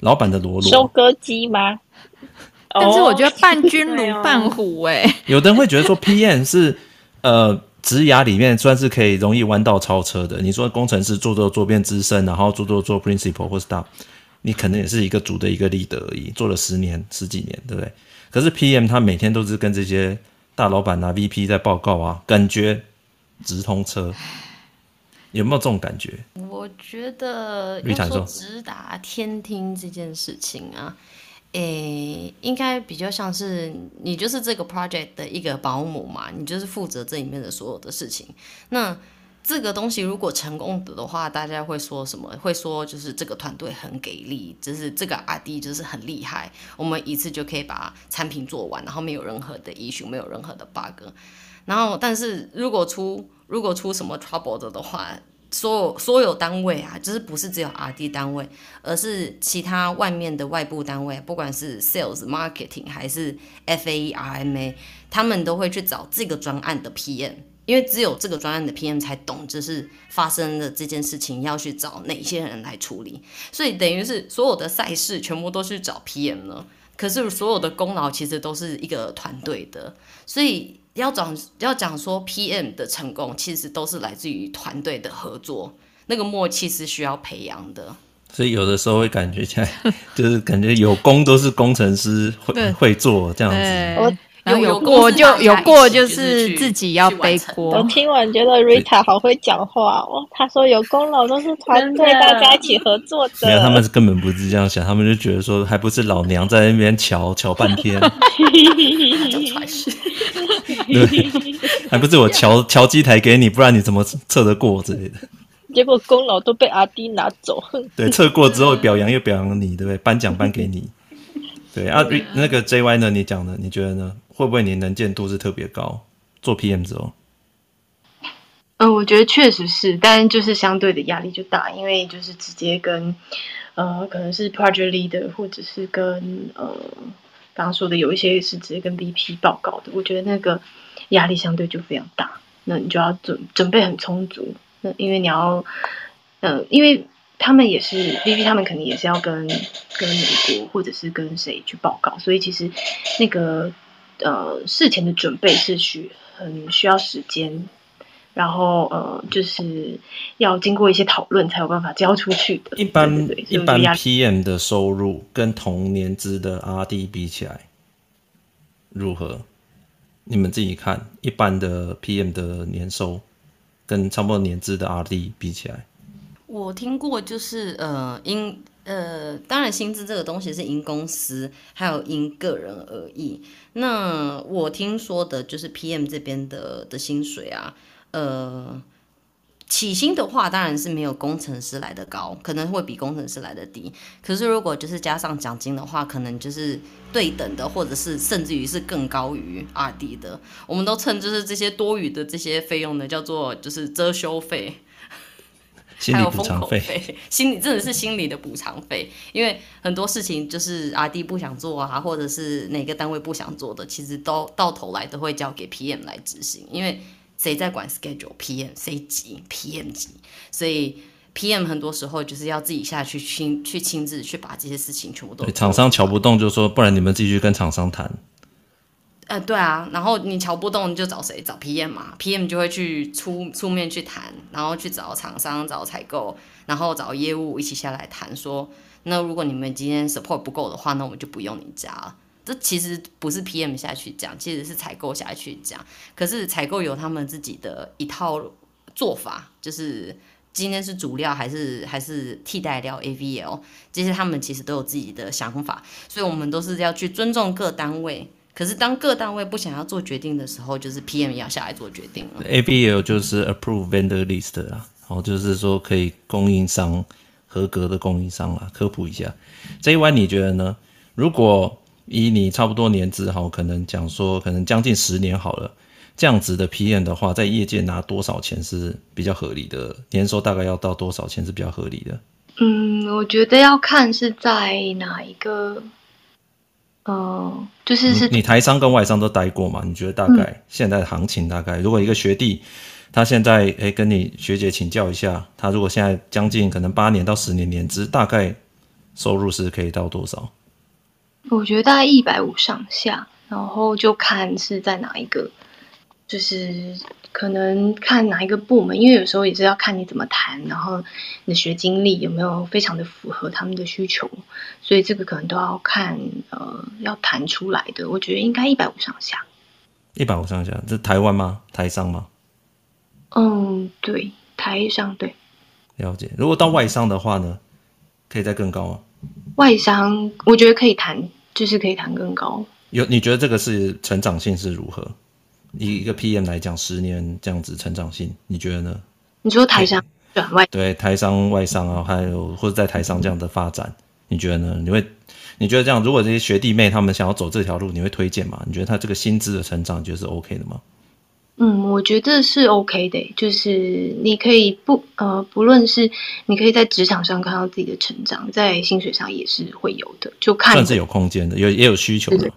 老板的罗罗收割机吗？但是我觉得伴君如伴虎哎、欸。有的人会觉得说，PM 是呃职涯里面算是可以容易弯道超车的。你说工程师做做做变资深，然后做做做 principal 或是 staff。你可能也是一个组的一个 leader 而已，做了十年十几年，对不对？可是 PM 他每天都是跟这些大老板啊、VP 在报告啊，感觉直通车，有没有这种感觉？我觉得要说直达天听这件事情啊，诶，应该比较像是你就是这个 project 的一个保姆嘛，你就是负责这里面的所有的事情，那。这个东西如果成功的的话，大家会说什么？会说就是这个团队很给力，就是这个 RD 就是很厉害，我们一次就可以把产品做完，然后没有任何的 issue，没有任何的 bug。然后，但是如果出如果出什么 trouble 的的话，所有所有单位啊，就是不是只有 RD 单位，而是其他外面的外部单位，不管是 sales、marketing 还是 FAE、RMA，他们都会去找这个专案的 PM。因为只有这个专案的 PM 才懂，就是发生的这件事情要去找哪些人来处理，所以等于是所有的赛事全部都去找 PM 了。可是所有的功劳其实都是一个团队的，所以要讲要讲说 PM 的成功，其实都是来自于团队的合作，那个默契是需要培养的。所以有的时候会感觉起来，就是感觉有功都是工程师会会做这样子。然后有过就有过，就是自己要背锅。我听完觉得 Rita 好会讲话哦。他说有功劳都是团队大家一起合作的。没有，他们根本不是这样想，他们就觉得说，还不是老娘在那边瞧瞧半天。对，还不是我瞧瞧机台给你，不然你怎么测得过之类的？结果功劳都被阿弟拿走。对，测过之后表扬又表扬你，对不对？颁奖颁给你。对啊，那个 JY 呢？你讲的，你觉得呢？会不会你能见度是特别高？做 PM 之后，呃，我觉得确实是，但就是相对的压力就大，因为就是直接跟呃，可能是 project leader 或者是跟呃，刚刚说的有一些是直接跟 VP 报告的，我觉得那个压力相对就非常大。那你就要准准备很充足，那因为你要，呃，因为。他们也是 VP，他们肯定也是要跟跟美国或者是跟谁去报告，所以其实那个呃事前的准备是需很需要时间，然后呃就是要经过一些讨论才有办法交出去的。一般一般 PM 的收入跟同年资的 RD 比起来如何？你们自己看，一般的 PM 的年收跟差不多年资的 RD 比起来。我听过，就是呃，因呃，当然薪资这个东西是因公司还有因个人而异。那我听说的就是 PM 这边的的薪水啊，呃，起薪的话，当然是没有工程师来的高，可能会比工程师来的低。可是如果就是加上奖金的话，可能就是对等的，或者是甚至于是更高于 RD 的。我们都称就是这些多余的这些费用呢，叫做就是遮羞费，心理补偿费，心理真的是心理的补偿费。因为很多事情就是阿弟不想做啊，或者是哪个单位不想做的，其实都到头来都会交给 PM 来执行，因为。谁在管 schedule？PM 谁急？PM 急，所以 PM 很多时候就是要自己下去亲去亲自去把这些事情全部都。厂商瞧不动就说，不然你们继续跟厂商谈。呃，对啊，然后你瞧不动你就找谁？找 PM 嘛，PM 就会去出出面去谈，然后去找厂商、找采购，然后找业务一起下来谈，说那如果你们今天 support 不够的话，那我们就不用你加了。这其实不是 PM 下去讲，其实是采购下去讲。可是采购有他们自己的一套做法，就是今天是主料还是还是替代料 AVL，这些他们其实都有自己的想法。所以我们都是要去尊重各单位。可是当各单位不想要做决定的时候，就是 PM 要下来做决定了。ABL 就是 Approve Vendor List 啦，然后就是说可以供应商合格的供应商啦。科普一下，这一弯你觉得呢？如果以你差不多年资哈，可能讲说可能将近十年好了，这样子的 PM 的话，在业界拿多少钱是比较合理的？年收大概要到多少钱是比较合理的？嗯，我觉得要看是在哪一个，呃，就是是、嗯、你台商跟外商都待过嘛？你觉得大概现在的行情大概，如果一个学弟他现在诶、欸、跟你学姐请教一下，他如果现在将近可能八年到十年年资，大概收入是可以到多少？我觉得大概一百五上下，然后就看是在哪一个，就是可能看哪一个部门，因为有时候也是要看你怎么谈，然后你的学经历有没有非常的符合他们的需求，所以这个可能都要看呃要谈出来的。我觉得应该一百五上下，一百五上下，这台湾吗？台商吗？嗯，对，台商对。了解。如果到外商的话呢，可以再更高吗？外商我觉得可以谈，就是可以谈更高。有你觉得这个是成长性是如何？以一个 PM 来讲，十年这样子成长性，你觉得呢？你说台商转外对台商外商啊，还有或者在台商这样的发展，你觉得呢？你会你觉得这样，如果这些学弟妹他们想要走这条路，你会推荐吗？你觉得他这个薪资的成长，你觉得是 OK 的吗？嗯，我觉得是 OK 的，就是你可以不呃，不论是你可以在职场上看到自己的成长，在薪水上也是会有的，就看算是有空间的，有也有需求的。对，对，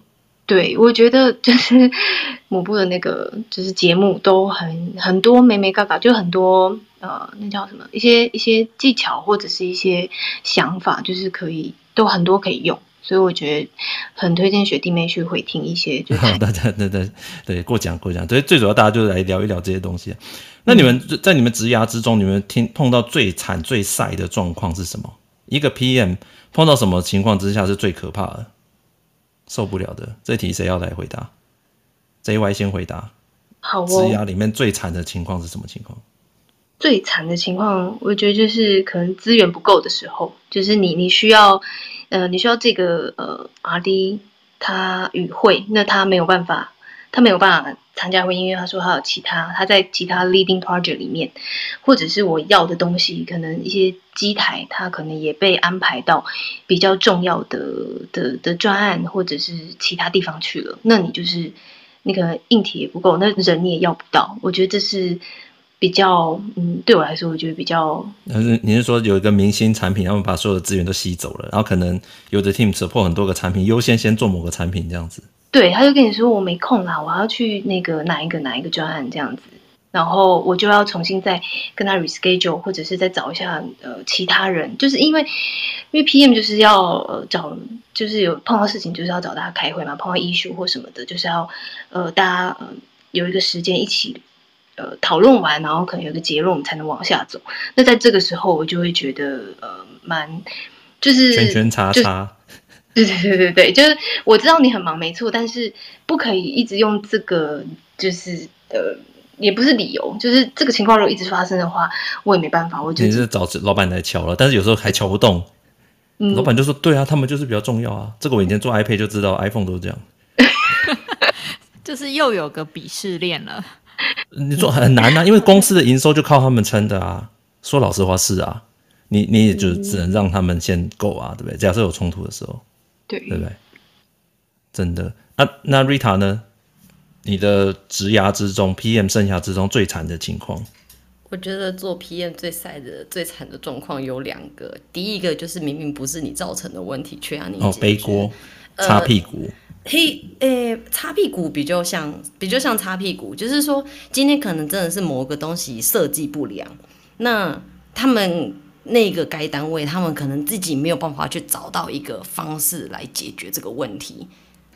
我觉得就是 某部的那个就是节目都很很多美美嘎嘎，就很多呃，那叫什么一些一些技巧或者是一些想法，就是可以都很多可以用。所以我觉得很推荐学弟妹去会听一些，对对对对对对，过奖过奖。所以最主要大家就是来聊一聊这些东西。那你们在你们职涯之中，你们听碰到最惨最晒的状况是什么？一个 PM 碰到什么情况之下是最可怕的、受不了的？这题谁要来回答？JY 先回答。好哦。职涯里面最惨的情况是什么情况？最惨的情况，我觉得就是可能资源不够的时候，就是你你需要。呃，你需要这个呃，RD 他与会，那他没有办法，他没有办法参加会议，因为他说他有其他，他在其他 leading project 里面，或者是我要的东西，可能一些机台，他可能也被安排到比较重要的的的专案，或者是其他地方去了。那你就是那个硬体也不够，那人你也要不到。我觉得这是。比较嗯，对我来说，我觉得比较。但是你是说有一个明星产品，他们把所有的资源都吸走了，然后可能有的 team support 很多个产品，优先先做某个产品这样子。对，他就跟你说我没空啦，我要去那个哪一个哪一个专案这样子，然后我就要重新再跟他 reschedule，或者是再找一下呃其他人，就是因为因为 PM 就是要呃找，就是有碰到事情就是要找大家开会嘛，碰到 issue 或什么的，就是要呃大家呃有一个时间一起。呃，讨论完，然后可能有个结论，我们才能往下走。那在这个时候，我就会觉得，呃，蛮就是圈圈叉叉。对 对对对对，就是我知道你很忙，没错，但是不可以一直用这个，就是呃，也不是理由，就是这个情况如果一直发生的话，我也没办法。我就你是找老板来敲了，但是有时候还敲不动。嗯，老板就说：“对啊，他们就是比较重要啊。”这个我以前做 iPad 就知道，iPhone 都是这样。就是又有个鄙视链了。你说很难啊，因为公司的营收就靠他们撑的啊。说老实话是啊，你你也就只能让他们先够啊，对不对？假设有冲突的时候，对对不对？真的啊，那 Rita 呢？你的职涯之中，PM 生涯之中最惨的情况？我觉得做 PM 最晒的、最惨的状况有两个。第一个就是明明不是你造成的问题，却让你哦背锅、擦屁股。嘿，诶，擦屁股比较像，比较像擦屁股，就是说今天可能真的是某个东西设计不良，那他们那个该单位，他们可能自己没有办法去找到一个方式来解决这个问题。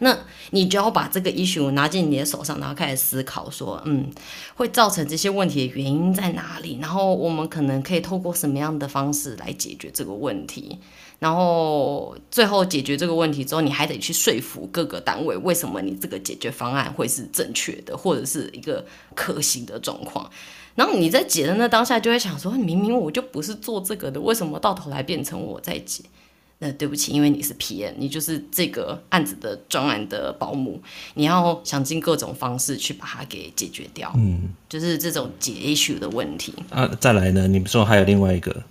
那你就要把这个 issue 拿进你的手上，然后开始思考说，嗯，会造成这些问题的原因在哪里？然后我们可能可以透过什么样的方式来解决这个问题？然后最后解决这个问题之后，你还得去说服各个单位，为什么你这个解决方案会是正确的，或者是一个可行的状况？然后你在解的那当下，就会想说，明明我就不是做这个的，为什么到头来变成我在解？那对不起，因为你是 PM，你就是这个案子的专案的保姆，你要想尽各种方式去把它给解决掉。嗯，就是这种解 issue 的问题。啊，再来呢？你们说还有另外一个？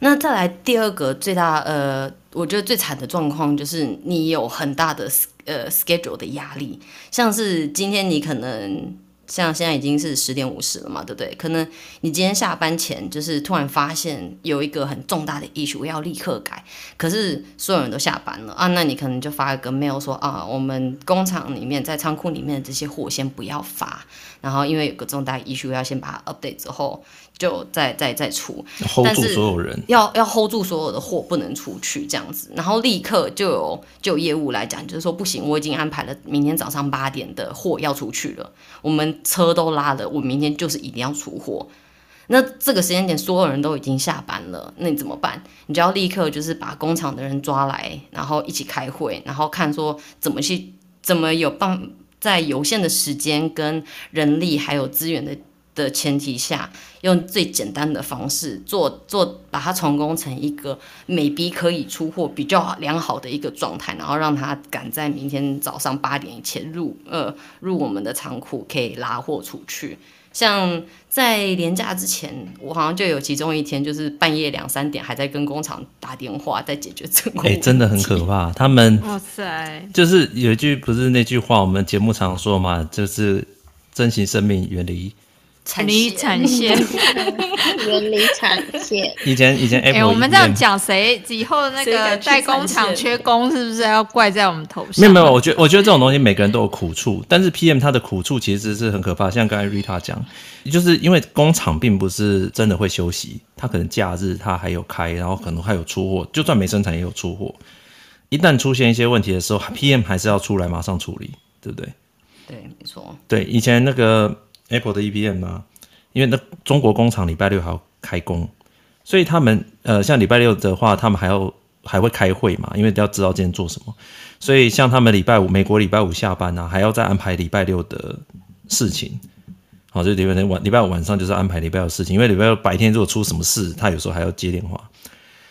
那再来第二个最大呃，我觉得最惨的状况就是你有很大的呃 schedule 的压力，像是今天你可能。像现在已经是十点五十了嘛，对不对？可能你今天下班前就是突然发现有一个很重大的 issue 要立刻改，可是所有人都下班了啊，那你可能就发一个 mail 说啊，我们工厂里面在仓库里面的这些货先不要发，然后因为有个重大 issue 要先把它 update 之后。就再再再出，hold 住所有人，要要 hold 住所有的货不能出去这样子，然后立刻就有就有业务来讲，就是说不行，我已经安排了明天早上八点的货要出去了，我们车都拉了，我明天就是一定要出货。那这个时间点所有人都已经下班了，那你怎么办？你就要立刻就是把工厂的人抓来，然后一起开会，然后看说怎么去怎么有办在有限的时间跟人力还有资源的。的前提下，用最简单的方式做做，把它成功成一个美逼可以出货比较良好的一个状态，然后让它赶在明天早上八点以前入呃入我们的仓库，可以拉货出去。像在年假之前，我好像就有其中一天，就是半夜两三点还在跟工厂打电话，在解决这个问题。哎、欸，真的很可怕。他们哇塞，就是有一句不是那句话，我们节目常说嘛，就是珍惜生命，远离。远离产线，远离产线。以前以前 Apple，哎，我们这样讲，谁以后那个代工厂缺工，是不是要怪在我们头上？没有没有，我觉得我觉得这种东西每个人都有苦处，但是 PM 它的苦处其实是很可怕。像刚才 Rita 讲，就是因为工厂并不是真的会休息，它可能假日它还有开，然后可能还有出货，就算没生产也有出货。一旦出现一些问题的时候，PM 还是要出来马上处理，对不对？对，没错。对，以前那个。Apple 的 EPM 嘛，因为那中国工厂礼拜六还要开工，所以他们呃，像礼拜六的话，他们还要还会开会嘛，因为都要知道今天做什么。所以像他们礼拜五，美国礼拜五下班啊，还要再安排礼拜六的事情。好，就礼拜天晚礼拜五晚上就是安排礼拜六的事情，因为礼拜六白天如果出什么事，他有时候还要接电话。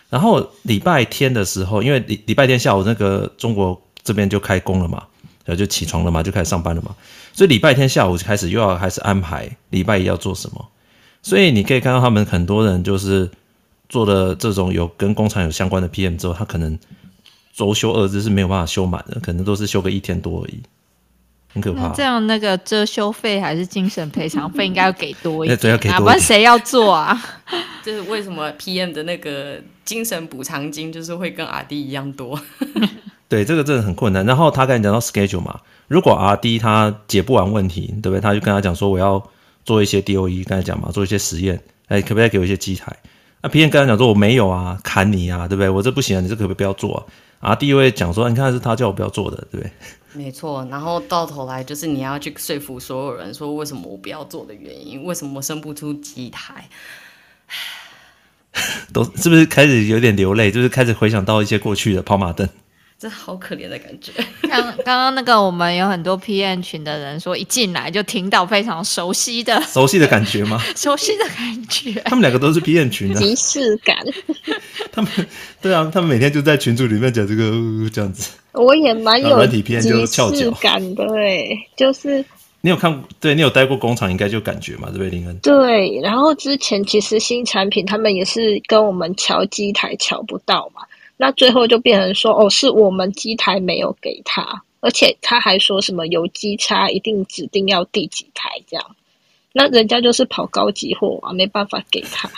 然后礼拜天的时候，因为礼礼拜天下午那个中国这边就开工了嘛。然后就起床了嘛，就开始上班了嘛。所以礼拜天下午开始又要开始安排礼拜一要做什么。所以你可以看到他们很多人就是做了这种有跟工厂有相关的 PM 之后，他可能周休二日是没有办法休满的，可能都是休个一天多而已，很可怕。这样那个遮羞费还是精神赔偿费应该要给多一点，对，要给多一点。不然谁要做啊？就是为什么 PM 的那个精神补偿金就是会跟阿弟一样多？对，这个真的很困难。然后他刚才讲到 schedule 嘛，如果 RD 他解不完问题，对不对？他就跟他讲说，我要做一些 DOE，刚才讲嘛，做一些实验，哎，可不可以给我一些机台？那 P N 刚才讲说我没有啊，砍你啊，对不对？我这不行啊，你这可不可以不要做啊？RD 会讲说，你看是他叫我不要做的，对不对？没错。然后到头来就是你要去说服所有人说，为什么我不要做的原因，为什么我生不出机台？都是不是开始有点流泪？就是开始回想到一些过去的跑马灯。这好可怜的感觉。刚刚刚那个，我们有很多 PM 群的人说，一进来就听到非常熟悉的熟悉的感觉吗？熟悉的感觉。他们两个都是 PM 群的，即视感。他们对啊，他们每天就在群组里面讲这个这样子。我也蛮有即视感的，对，就是你有看？对，你有待过工厂，应该就感觉嘛，对不对，林恩？对，然后之前其实新产品他们也是跟我们乔机台乔不到嘛，那最后就变成说，哦，是我们机台没有给他，而且他还说什么有机差，一定指定要第几台这样，那人家就是跑高级货啊，没办法给他，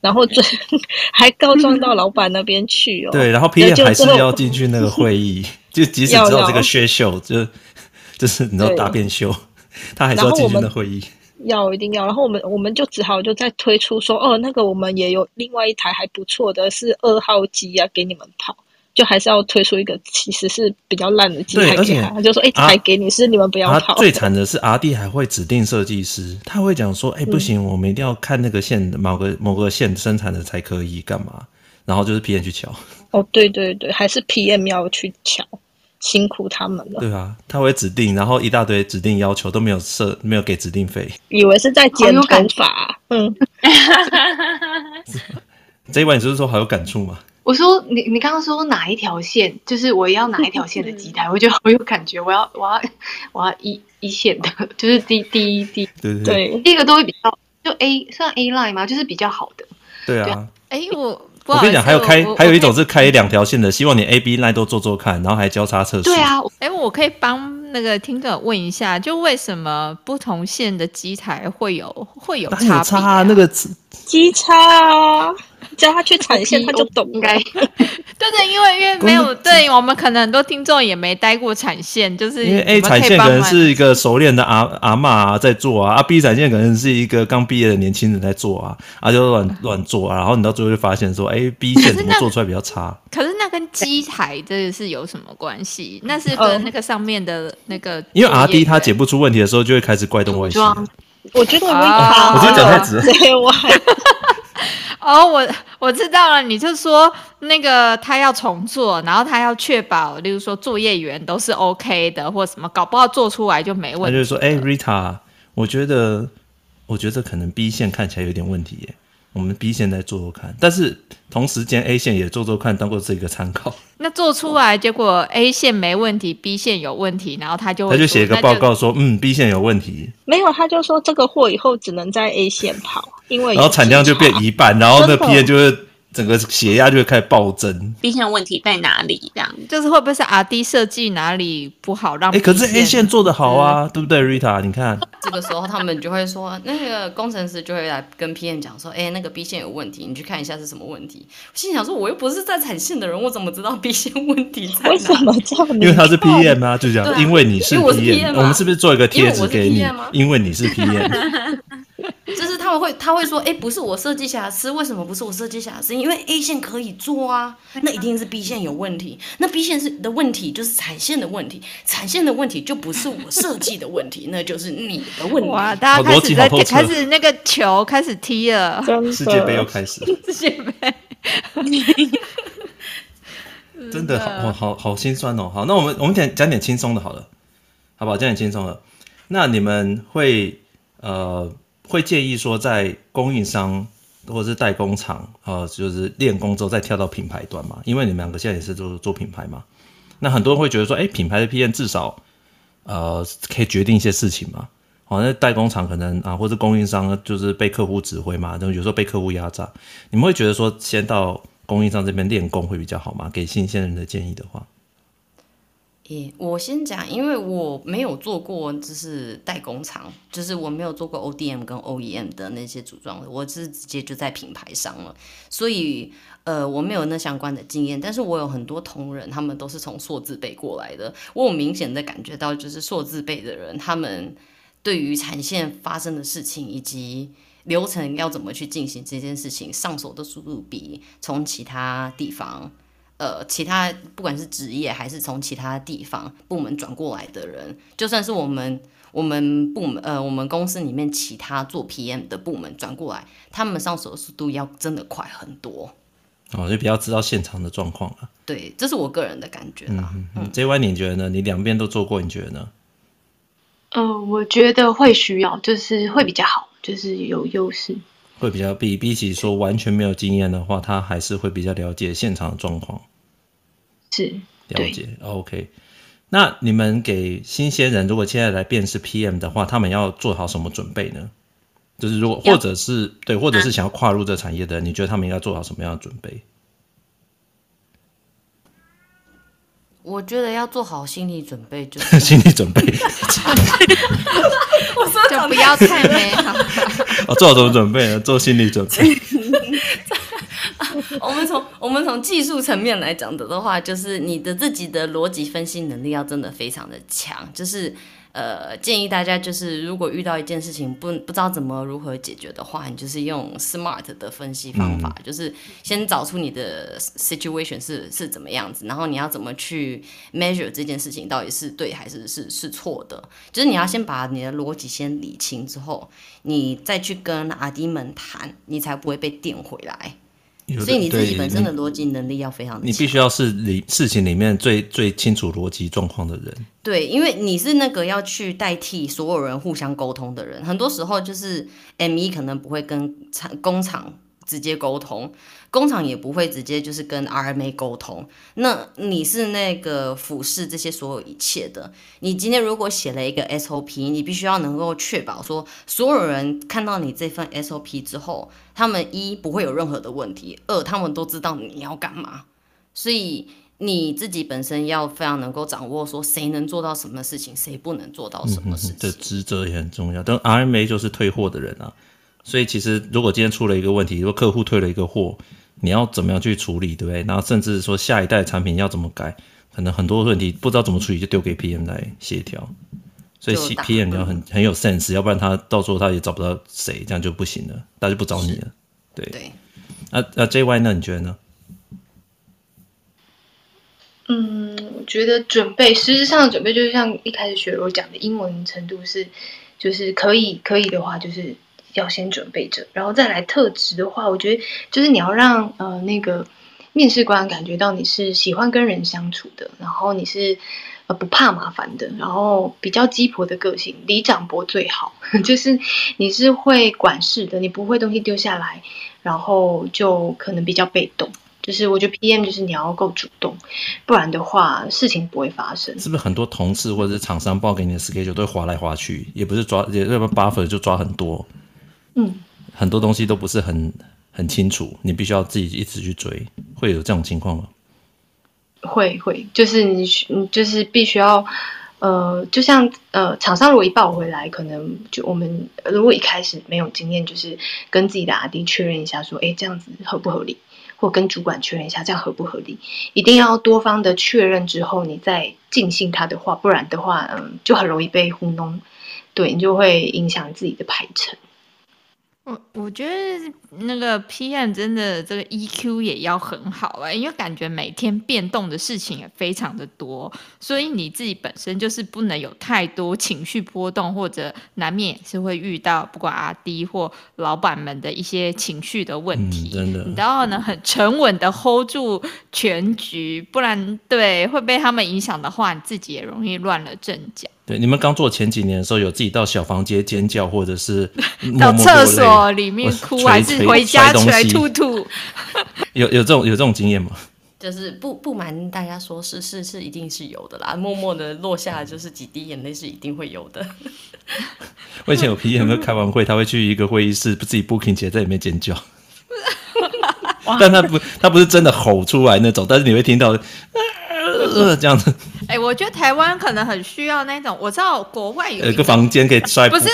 然后最 还告状到老板那边去哦。对，然后 PM 还是要进去那个会议，就即使知道这个削秀，就就是你知道答辩秀。他还是要进行的会议，要一定要，然后我们我们就只好就再推出说，哦，那个我们也有另外一台还不错的，是二号机啊，给你们跑，就还是要推出一个其实是比较烂的机台给他，他就说，哎，台给你是你们不要跑。最惨的是 RD 还会指定设计师，他会讲说，哎，不行，我们一定要看那个线某个某个线生产的才可以干嘛，然后就是 PM 去瞧。哦，对对对，还是 PM 要去乔。辛苦他们了。对啊，他会指定，然后一大堆指定要求都没有设，没有给指定费。以为是在剪头发。嗯。这一晚你是不是说好有感触吗？我说你你刚刚说哪一条线，就是我要哪一条线的机台，我觉得好有感觉。我要我要我要一一线的，就是第第一第一对对对，第一个都会比较就 A 算 A line 吗？就是比较好的。对啊。哎我。我跟你讲，还有开，还有一种是开两条线的，希望你 A、B line 都做做看，然后还交叉测试。对啊，哎，我可以帮那个听众问一下，就为什么不同线的机台会有会有差啊？有差啊，那个机差。叫他去产线，他就懂该。对 对，因为因为没有，对我们可能很多听众也没待过产线，就是因为 A 产线可能是一个熟练的阿阿嬷啊在做啊，啊 B 产线可能是一个刚毕业的年轻人在做啊，啊就乱 乱做啊，然后你到最后就发现说，哎，B 线怎么做出来比较差？可是那跟机台这个是有什么关系？那是跟那个上面的那个，因为 RD 他解不出问题的时候，就会开始怪动外形。我觉得我我觉得讲太直了。哦，我我知道了，你就说那个他要重做，然后他要确保，例如说作业员都是 OK 的，或什么，搞不好做出来就没问题。他就是说，哎，Rita，我觉得，我觉得可能 B 线看起来有点问题耶。我们 B 线再做做看，但是同时间 A 线也做做看，当做是一个参考。那做出来结果 A 线没问题，B 线有问题，然后他就他就写一个报告说，嗯，B 线有问题。没有，他就说这个货以后只能在 A 线跑，因为然后产量就变一半，然后那 PM 就会。整个血压就会开始暴增。B 线问题在哪里？这样就是会不会是 RD 设计哪里不好让？哎，可是 A 线做的好啊，对，对不对，Rita？你看，这个时候他们就会说，那个工程师就会来跟 PM 讲说，哎，那个 B 线有问题，你去看一下是什么问题。我心想说，我又不是在产线的人，我怎么知道 B 线问题在哪？为什么这样？因为他是 PM 啊，就讲，因为你是 PM，我们是不是做一个贴纸给你？因为你是 PM。就是他们会，他会说，哎，不是我设计瑕疵，为什么不是我设计瑕疵？因为 A 线可以做啊，那一定是 B 线有问题。那 B 线是的问题，就是产线的问题，产线的问题就不是我设计的问题，那就是你的问题。哇，大家开始在开始那个球开始踢了，世界杯又开始，世界杯，真的好好好心酸哦。好，那我们我们讲讲点轻松的，好了，好不好？讲点轻松的。那你们会呃？会建议说，在供应商或者是代工厂，呃，就是练功之后再跳到品牌端嘛？因为你们两个现在也是做做品牌嘛。那很多人会觉得说，哎，品牌的 PM 至少呃可以决定一些事情嘛。好，那代工厂可能啊，或者供应商就是被客户指挥嘛，然后有时候被客户压榨。你们会觉得说，先到供应商这边练功会比较好吗？给新鲜人的建议的话。我先讲，因为我没有做过，就是代工厂，就是我没有做过 ODM 跟 OEM 的那些组装，我是直接就在品牌商了，所以呃，我没有那相关的经验。但是我有很多同仁，他们都是从硕字辈过来的，我有明显的感觉到，就是硕字辈的人，他们对于产线发生的事情以及流程要怎么去进行这件事情，上手的速度比从其他地方。呃，其他不管是职业还是从其他地方部门转过来的人，就算是我们我们部门呃我们公司里面其他做 PM 的部门转过来，他们上手的速度要真的快很多。哦，就比较知道现场的状况了。对，这是我个人的感觉啦。嗯嗯。JY，你觉得呢？你两边都做过，你觉得呢？呃，我觉得会需要，就是会比较好，就是有优势。会比较比比起说完全没有经验的话，他还是会比较了解现场的状况。是了解，OK。那你们给新鲜人，如果现在来面试 PM 的话，他们要做好什么准备呢？就是如果或者是对，或者是想要跨入这产业的，你觉得他们应该做好什么样的准备？我觉得要做好心理准备，就是心理准备。我说就不要太美好。哦，做好什么准备呢？做心理准备。我们从我们从技术层面来讲的的话，就是你的自己的逻辑分析能力要真的非常的强，就是。呃，建议大家就是，如果遇到一件事情不不知道怎么如何解决的话，你就是用 SMART 的分析方法，嗯、就是先找出你的 situation 是是怎么样子，然后你要怎么去 measure 这件事情到底是对还是是是错的，就是你要先把你的逻辑先理清之后，你再去跟阿弟们谈，你才不会被电回来。所以你自己本身的逻辑能力要非常的，你必须要是里事情里面最最清楚逻辑状况的人。对，因为你是那个要去代替所有人互相沟通的人，很多时候就是 ME 可能不会跟厂工厂直接沟通。工厂也不会直接就是跟 RMA 沟通，那你是那个俯视这些所有一切的。你今天如果写了一个 SOP，你必须要能够确保说，所有人看到你这份 SOP 之后，他们一不会有任何的问题，二他们都知道你要干嘛。所以你自己本身要非常能够掌握说，谁能做到什么事情，谁不能做到什么事情。这职责也很重要。但 RMA 就是退货的人啊。所以其实，如果今天出了一个问题，如果客户退了一个货，你要怎么样去处理，对不对？然后甚至说下一代产品要怎么改，可能很多问题不知道怎么处理，就丢给 PM 来协调。所以 PM 要很很有 sense，要不然他到时候他也找不到谁，这样就不行了，他就不找你了。对对。那那 JY 呢？你觉得呢？嗯，我觉得准备，实质上的准备就是像一开始雪柔讲的，英文程度是，就是可以可以的话，就是。要先准备着，然后再来特质的话，我觉得就是你要让呃那个面试官感觉到你是喜欢跟人相处的，然后你是呃不怕麻烦的，然后比较鸡婆的个性，里长博最好，就是你是会管事的，你不会东西丢下来，然后就可能比较被动。就是我觉得 PM 就是你要够主动，不然的话事情不会发生。是不是很多同事或者是厂商报给你的 schedule 都会划来划去，也不是抓，也不然 buffer 就抓很多。嗯，很多东西都不是很很清楚，你必须要自己一直去追，会有这种情况吗？会会，就是你你就是必须要，呃，就像呃，厂商如果一报回来，可能就我们如果一开始没有经验，就是跟自己的 RD 确认一下，说，哎，这样子合不合理？或跟主管确认一下，这样合不合理？一定要多方的确认之后，你再尽信他的话，不然的话，嗯，就很容易被糊弄，对，你就会影响自己的排程。我我觉得那个 PM 真的这个 EQ 也要很好啊，因为感觉每天变动的事情也非常的多，所以你自己本身就是不能有太多情绪波动，或者难免也是会遇到不管阿 D 或老板们的一些情绪的问题。嗯、真的，你都要能很沉稳的 hold 住全局，不然对会被他们影响的话，你自己也容易乱了阵脚。对，你们刚做前几年的时候，有自己到小房间尖叫，或者是 到厕所里面哭，还是回家起来吐吐？有有这种有这种经验吗？就是不不瞒大家说，是是是，一定是有的啦。默默的落下，就是几滴眼泪，是一定会有的。我以前有 PM 没有开完会，他会去一个会议室，自己 booking 起来在里面尖叫。但他不，他不是真的吼出来那种，但是你会听到。呃，这样子。哎、欸，我觉得台湾可能很需要那种，我知道国外有一个，房间可以摔盘子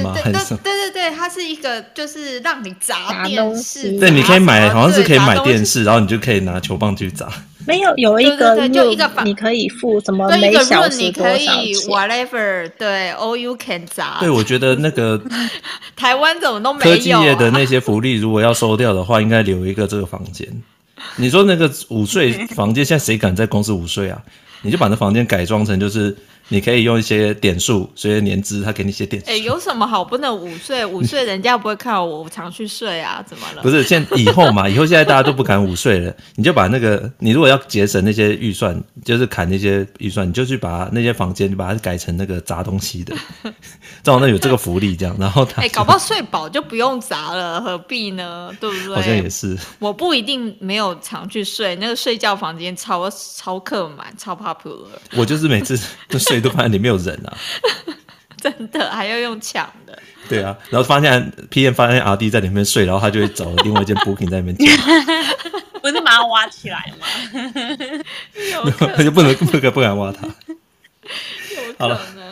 吗？不是不是，对对对它是一个就是让你砸电视。对，你可以买，好像是可以买电视，然后你就可以拿球棒去砸。没有，有一个对对对，就一个你可以付什么每小时你可以 whatever，对，all you can 砸。对，我觉得那个 台湾怎么都没有、啊、科技业的那些福利，如果要收掉的话，应该留一个这个房间。你说那个午睡房间，现在谁敢在公司午睡啊？你就把那房间改装成就是。你可以用一些点数，随着年资，他给你一些点数。哎、欸，有什么好不能午睡？午睡人家不会看我，我常去睡啊，怎么了？不是，现在以后嘛，以后现在大家都不敢午睡了。你就把那个，你如果要节省那些预算，就是砍那些预算，你就去把那些房间，你把它改成那个砸东西的，正好那有这个福利，这样。然后他，哎、欸，搞不好睡饱就不用砸了，何必呢？对不对？好像也是。我不一定没有常去睡，那个睡觉房间超超客满，超 popular。我就是每次就睡都发现里面有人啊，真的还要用抢的。对啊，然后发现 PM 发现 RD 在里面睡，然后他就会找另外一件 Booking 在里面讲。不是把它挖起来吗？他就不能不敢不敢挖它。有可能。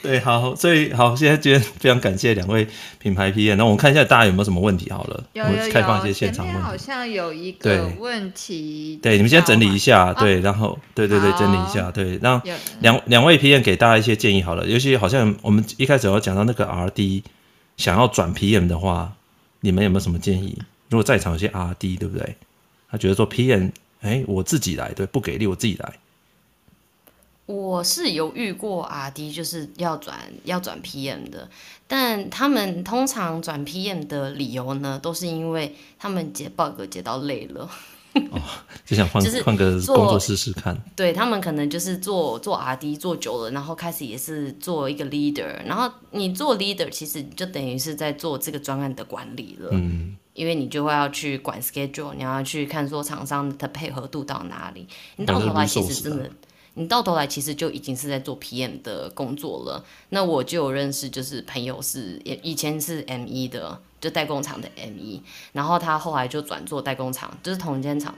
对，好，所以好，现在今天非常感谢两位品牌 PM，那我们看一下大家有没有什么问题好了，有有有，我们开放一些现场问题。好像有一个问题，对，你们先整理一下，对，啊、然后对对对，整理一下，对，让两两位 PM 给大家一些建议好了，尤其好像我们一开始有讲到那个 RD 想要转 PM 的话，你们有没有什么建议？如果在场有些 RD，对不对？他觉得说 PM，哎，我自己来，对，不给力，我自己来。我是有遇过 RD，就是要转要转 PM 的，但他们通常转 PM 的理由呢，都是因为他们解 bug 解到累了，哦，就想换 换个工作试试看。对，他们可能就是做做 RD 做久了，然后开始也是做一个 leader，然后你做 leader，其实就等于是在做这个专案的管理了。嗯。因为你就会要去管 schedule，你要去看说厂商的配合度到哪里。你到头来其实真的，你到头来其实就已经是在做 PM 的工作了。那我就有认识，就是朋友是也以前是 M 一的，就代工厂的 M 一然后他后来就转做代工厂，就是同一间厂。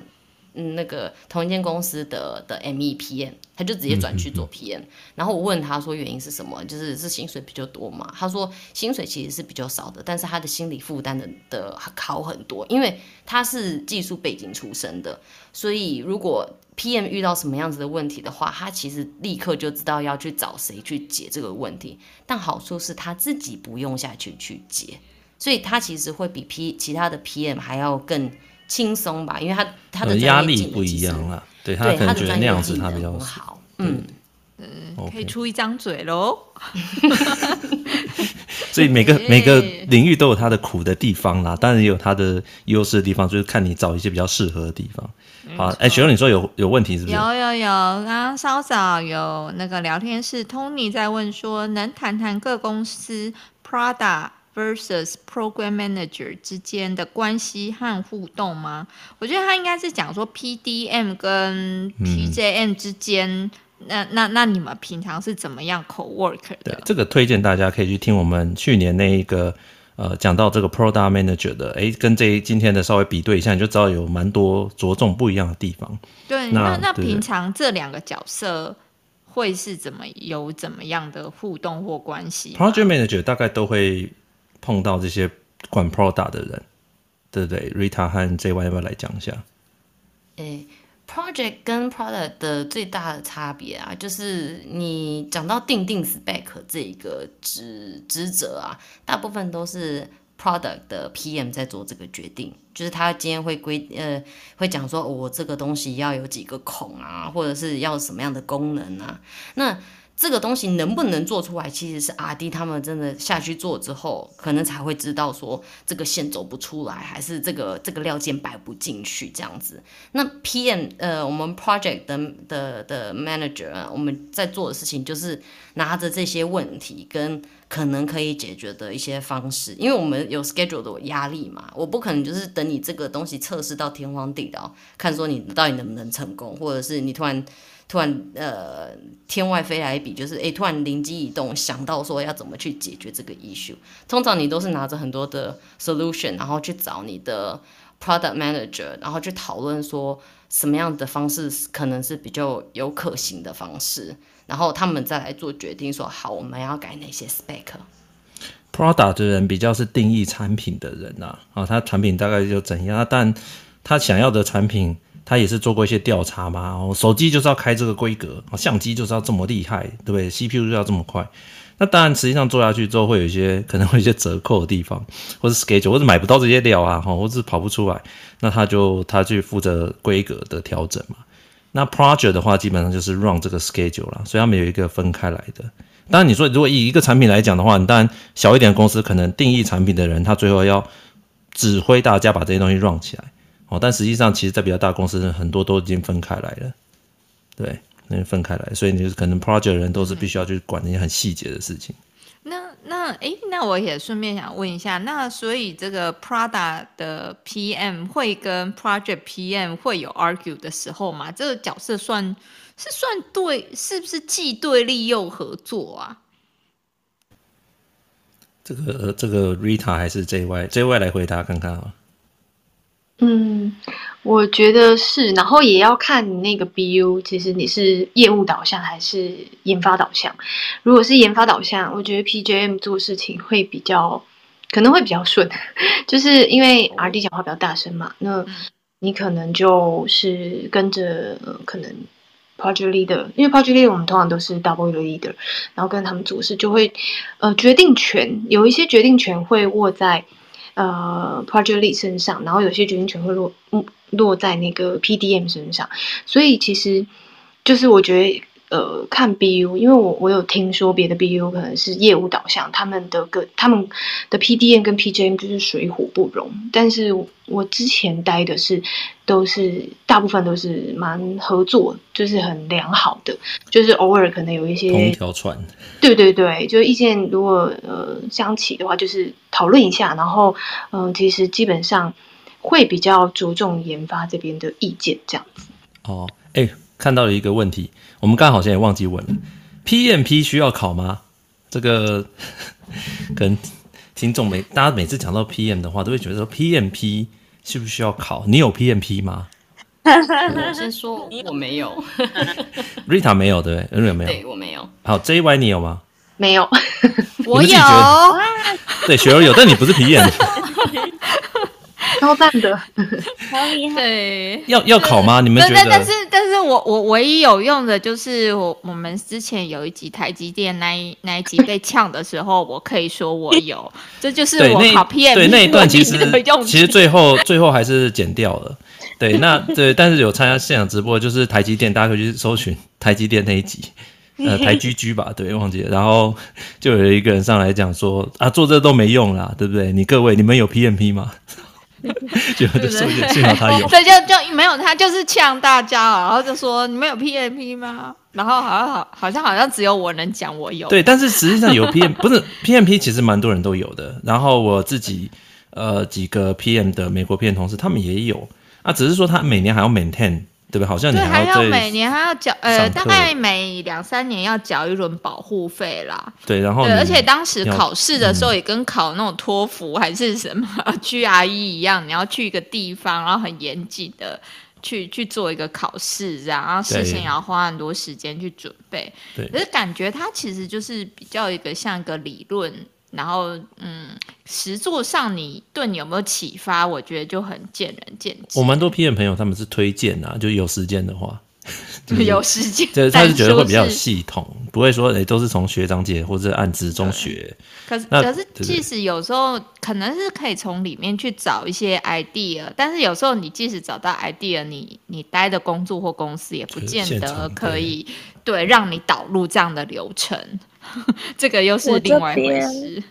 嗯，那个同一间公司的的 MEPM，他就直接转去做 PM，嗯。然后我问他说原因是什么，就是是薪水比较多嘛？他说薪水其实是比较少的，但是他的心理负担的的好很多，因为他是技术背景出身的，所以如果 PM 遇到什么样子的问题的话，他其实立刻就知道要去找谁去解这个问题。但好处是他自己不用下去去解，所以他其实会比 P 其他的 PM 还要更。轻松吧，因为他他的压力不一样了，对他可能觉得那样子他比较好，嗯嗯可以出一张嘴喽。所以每个 每个领域都有它的苦的地方啦，当然也有它的优势的地方，就是看你找一些比较适合的地方。好，哎、欸，雪儿，你说有有问题是不是？有有有，刚刚稍早有那个聊天室，Tony 在问说，能谈谈各公司 Prada versus Program Manager 之间的关系和互动吗？我觉得他应该是讲说 PDM 跟 PJM 之间，嗯、那那那你们平常是怎么样 co-work 的？对，这个推荐大家可以去听我们去年那一个呃讲到这个 Product Manager 的，哎，跟这今天的稍微比对一下，你就知道有蛮多着重不一样的地方。对，那那，那平常这两个角色会是怎么有怎么样的互动或关系？Project Manager 大概都会。碰到这些管 Product 的人，对不对？Rita 和 JY 要不要来讲一下？诶，Project 跟 Product 的最大的差别啊，就是你讲到定定 Spec 这一个职职责啊，大部分都是 Product 的 PM 在做这个决定，就是他今天会规呃会讲说，我这个东西要有几个孔啊，或者是要什么样的功能啊，那。这个东西能不能做出来，其实是阿弟他们真的下去做之后，可能才会知道说这个线走不出来，还是这个这个料件摆不进去这样子。那 PM 呃，我们 project 的的的 manager 我们在做的事情就是拿着这些问题跟可能可以解决的一些方式，因为我们有 schedule 的压力嘛，我不可能就是等你这个东西测试到天荒地老，看说你到底能不能成功，或者是你突然。突然，呃，天外飞来一笔，就是，诶，突然灵机一动，想到说要怎么去解决这个 issue。通常你都是拿着很多的 solution，然后去找你的 product manager，然后去讨论说什么样的方式可能是比较有可行的方式，然后他们再来做决定，说好我们要改哪些 spec。product 的人比较是定义产品的人呐，啊，他产品大概就怎样，但他想要的产品。他也是做过一些调查嘛，哦，手机就是要开这个规格，相机就是要这么厉害，对不对？CPU 就要这么快。那当然，实际上做下去之后，会有一些可能会有一些折扣的地方，或者 schedule，或者买不到这些料啊，哈，或者是跑不出来，那他就他去负责规格的调整嘛。那 project 的话，基本上就是 run 这个 schedule 啦，所以他们有一个分开来的。当然，你说如果以一个产品来讲的话，你当然小一点的公司可能定义产品的人，他最后要指挥大家把这些东西 run 起来。哦，但实际上，其实，在比较大公司，很多都已经分开来了，对，那分开来，所以你可能 project 人都是必须要去管那些很细节的事情。那那哎，那我也顺便想问一下，那所以这个 Prada 的 PM 会跟 Project PM 会有 argue 的时候吗？这个角色算是算对，是不是既对立又合作啊？这个这个 Rita 还是 JY？JY 来回答看看啊。嗯，我觉得是，然后也要看你那个 BU，其实你是业务导向还是研发导向。如果是研发导向，我觉得 PJM 做事情会比较可能会比较顺，就是因为 RD 讲话比较大声嘛，那你可能就是跟着可能 Project Leader，因为 Project Leader 我们通常都是 double leader，然后跟他们做事就会呃决定权有一些决定权会握在。呃，project lead 身上，然后有些决定权会落落在那个 PDM 身上，所以其实就是我觉得呃，看 BU，因为我我有听说别的 BU 可能是业务导向，他们的个他们的 PDM 跟 PJM 就是水火不容，但是我之前待的是都是大部分都是蛮合作，就是很良好的，就是偶尔可能有一些同一条船，对对对，就是意见如果呃相齐的话，就是讨论一下，然后嗯、呃，其实基本上会比较着重研发这边的意见这样子。哦，哎，看到了一个问题。我们刚刚好像也忘记问了，PMP 需要考吗？这个 可能听众每大家每次讲到 PM 的话，都会觉得说 PMP 需不需要考？你有 PMP 吗？我先说我没有，Rita 没有对不对？有没有？对，我没有。好，JY 你有吗？没有，我有。对，雪儿有，但你不是 PM。超赞的，好厉害！对，要要考吗？你们觉得？但但是但是我我唯一有用的就是我我们之前有一集台积电那一那一集被呛的时候，我可以说我有，这就是我考 PM 对那一段其实其实最后最后还是剪掉了。对，那对，但是有参加现场直播，就是台积电，大家可以去搜寻台积电那一集，呃，台居居吧，对，忘记了。然后就有一个人上来讲说啊，做这都没用啦，对不对？你各位你们有 PMP 吗？就就说幸好他有，对，就就没有他，就是呛大家，然后就说你们有 PMP 吗？然后好像好，好像好像只有我能讲我有。对，但是实际上有 PM 不是 PMP，其实蛮多人都有的。然后我自己呃几个 PM 的美国 PM 同事，他们也有啊，只是说他每年还要 maintain。对吧？好像你还要，对，还要每年还要缴，呃，大概每两三年要缴一轮保护费啦。对，然后对，而且当时考试的时候也跟考那种托福还是什么 GRE 一样，你要去一个地方，然后很严谨的去去做一个考试，然后事先也要花很多时间去准备。对，可是感觉它其实就是比较一个像一个理论。然后，嗯，实作上你对你有没有启发？我觉得就很见仁见智。我蛮多批的朋友他们是推荐啊，就有时间的话，有时间，对，他是觉得会比较系统，不会说哎都是从学长姐或者按职中学。可是可是，即使有时候可能是可以从里面去找一些 idea，但是有时候你即使找到 idea，你你待的工作或公司也不见得可以对，对让你导入这样的流程。这个又是另外一回事。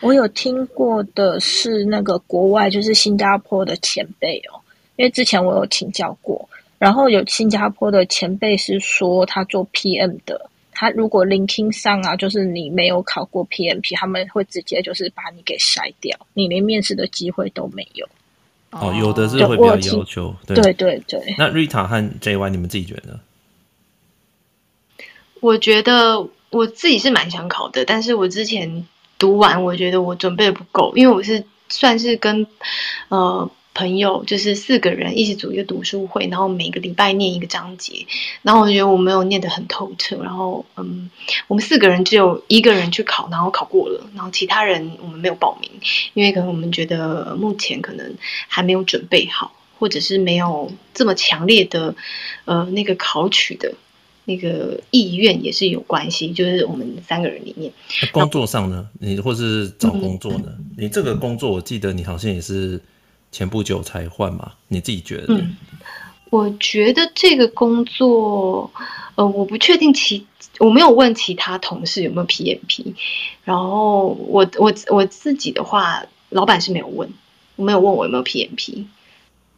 我有听过的是那个国外，就是新加坡的前辈哦，因为之前我有请教过，然后有新加坡的前辈是说，他做 PM 的，他如果 LinkedIn 上啊，就是你没有考过 PMP，他们会直接就是把你给筛掉，你连面试的机会都没有。哦，有的是会比较要求，对对对对。那 Rita 和 JY，你们自己觉得？我觉得。我自己是蛮想考的，但是我之前读完，我觉得我准备的不够，因为我是算是跟呃朋友，就是四个人一起组一个读书会，然后每个礼拜念一个章节，然后我觉得我没有念得很透彻，然后嗯，我们四个人只有一个人去考，然后考过了，然后其他人我们没有报名，因为可能我们觉得目前可能还没有准备好，或者是没有这么强烈的呃那个考取的。那个意愿也是有关系，就是我们三个人里面，工作上呢，你或是找工作呢？嗯、你这个工作，我记得你好像也是前不久才换嘛？你自己觉得？嗯，我觉得这个工作，呃，我不确定其，我没有问其他同事有没有 PMP，然后我我我自己的话，老板是没有问，我没有问我有没有 PMP。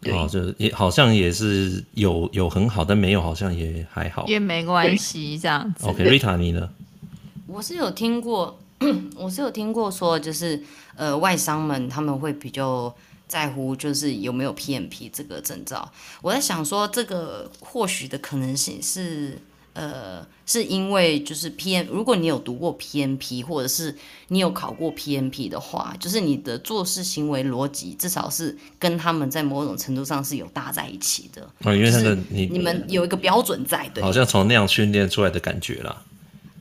哦，就是也好像也是有有很好，但没有好像也还好，也没关系这样子。OK，Rita 你呢？我是有听过 我是有听过说，就是呃，外商们他们会比较在乎，就是有没有 PMP 这个证照。我在想说，这个或许的可能性是，呃，是因为就是 PM，如果你有读过 PMP，或者是你有考过 PMP 的话，就是你的做事行为逻辑至少是跟他们在某种程度上是有搭在一起的。哦，因为他的你你们有一个标准在，对，好像从那样训练出来的感觉啦。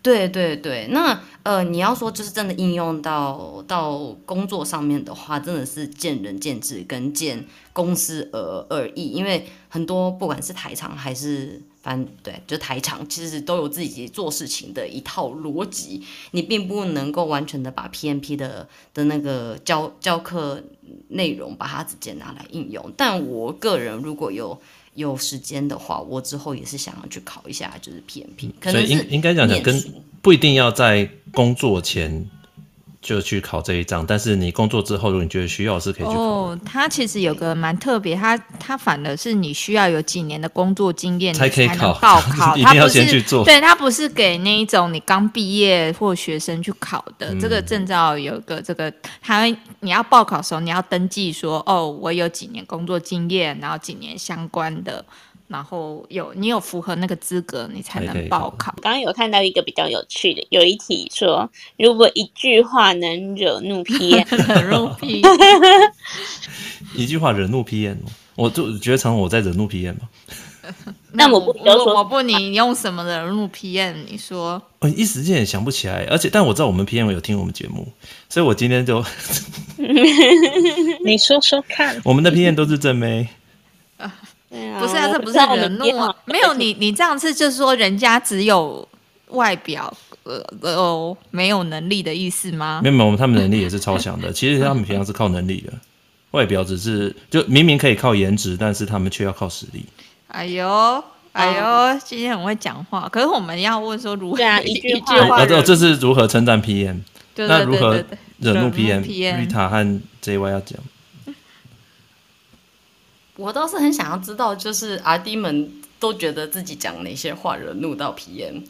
对对对，那呃，你要说就是真的应用到到工作上面的话，真的是见仁见智跟见公司而而异，因为很多不管是台厂还是反对，就台厂其实都有自己做事情的一套逻辑，你并不能够完全的把 PMP 的的那个教教课内容把它直接拿来应用。但我个人如果有。有时间的话，我之后也是想要去考一下，就是 PMP。可能所以应应该讲讲，跟不一定要在工作前。就去考这一张，但是你工作之后，如果你觉得需要，是可以去考。哦，它其实有个蛮特别，它它反而是你需要有几年的工作经验，才可以考报考。一定要先去做。对，它不是给那一种你刚毕业或学生去考的。嗯、这个证照有个这个，它你要报考的时候，你要登记说，哦，我有几年工作经验，然后几年相关的。然后有你有符合那个资格，你才能报考。刚刚有看到一个比较有趣的，有一题说，如果一句话能惹怒 PM，惹怒 PM，一句话惹怒 PM，我就觉得成我在惹怒 PM 嘛。那我不我我不你用什么惹怒 PM？你说，我一时间也想不起来，而且但我知道我们 PM 有听我们节目，所以我今天就你说说看，我们的 PM 都是正妹。不是啊，这不是惹怒啊！没有你，你这样子就是说人家只有外表呃呃没有能力的意思吗？没有没有，他们能力也是超强的。其实他们平常是靠能力的，外表只是就明明可以靠颜值，但是他们却要靠实力。哎呦哎呦，今天很会讲话。可是我们要问说如何一句话？这这是如何称赞 PM？那如何惹怒 PM？Rita 和 JY 要讲。我倒是很想要知道，就是阿弟们都觉得自己讲哪些话惹怒到 PM，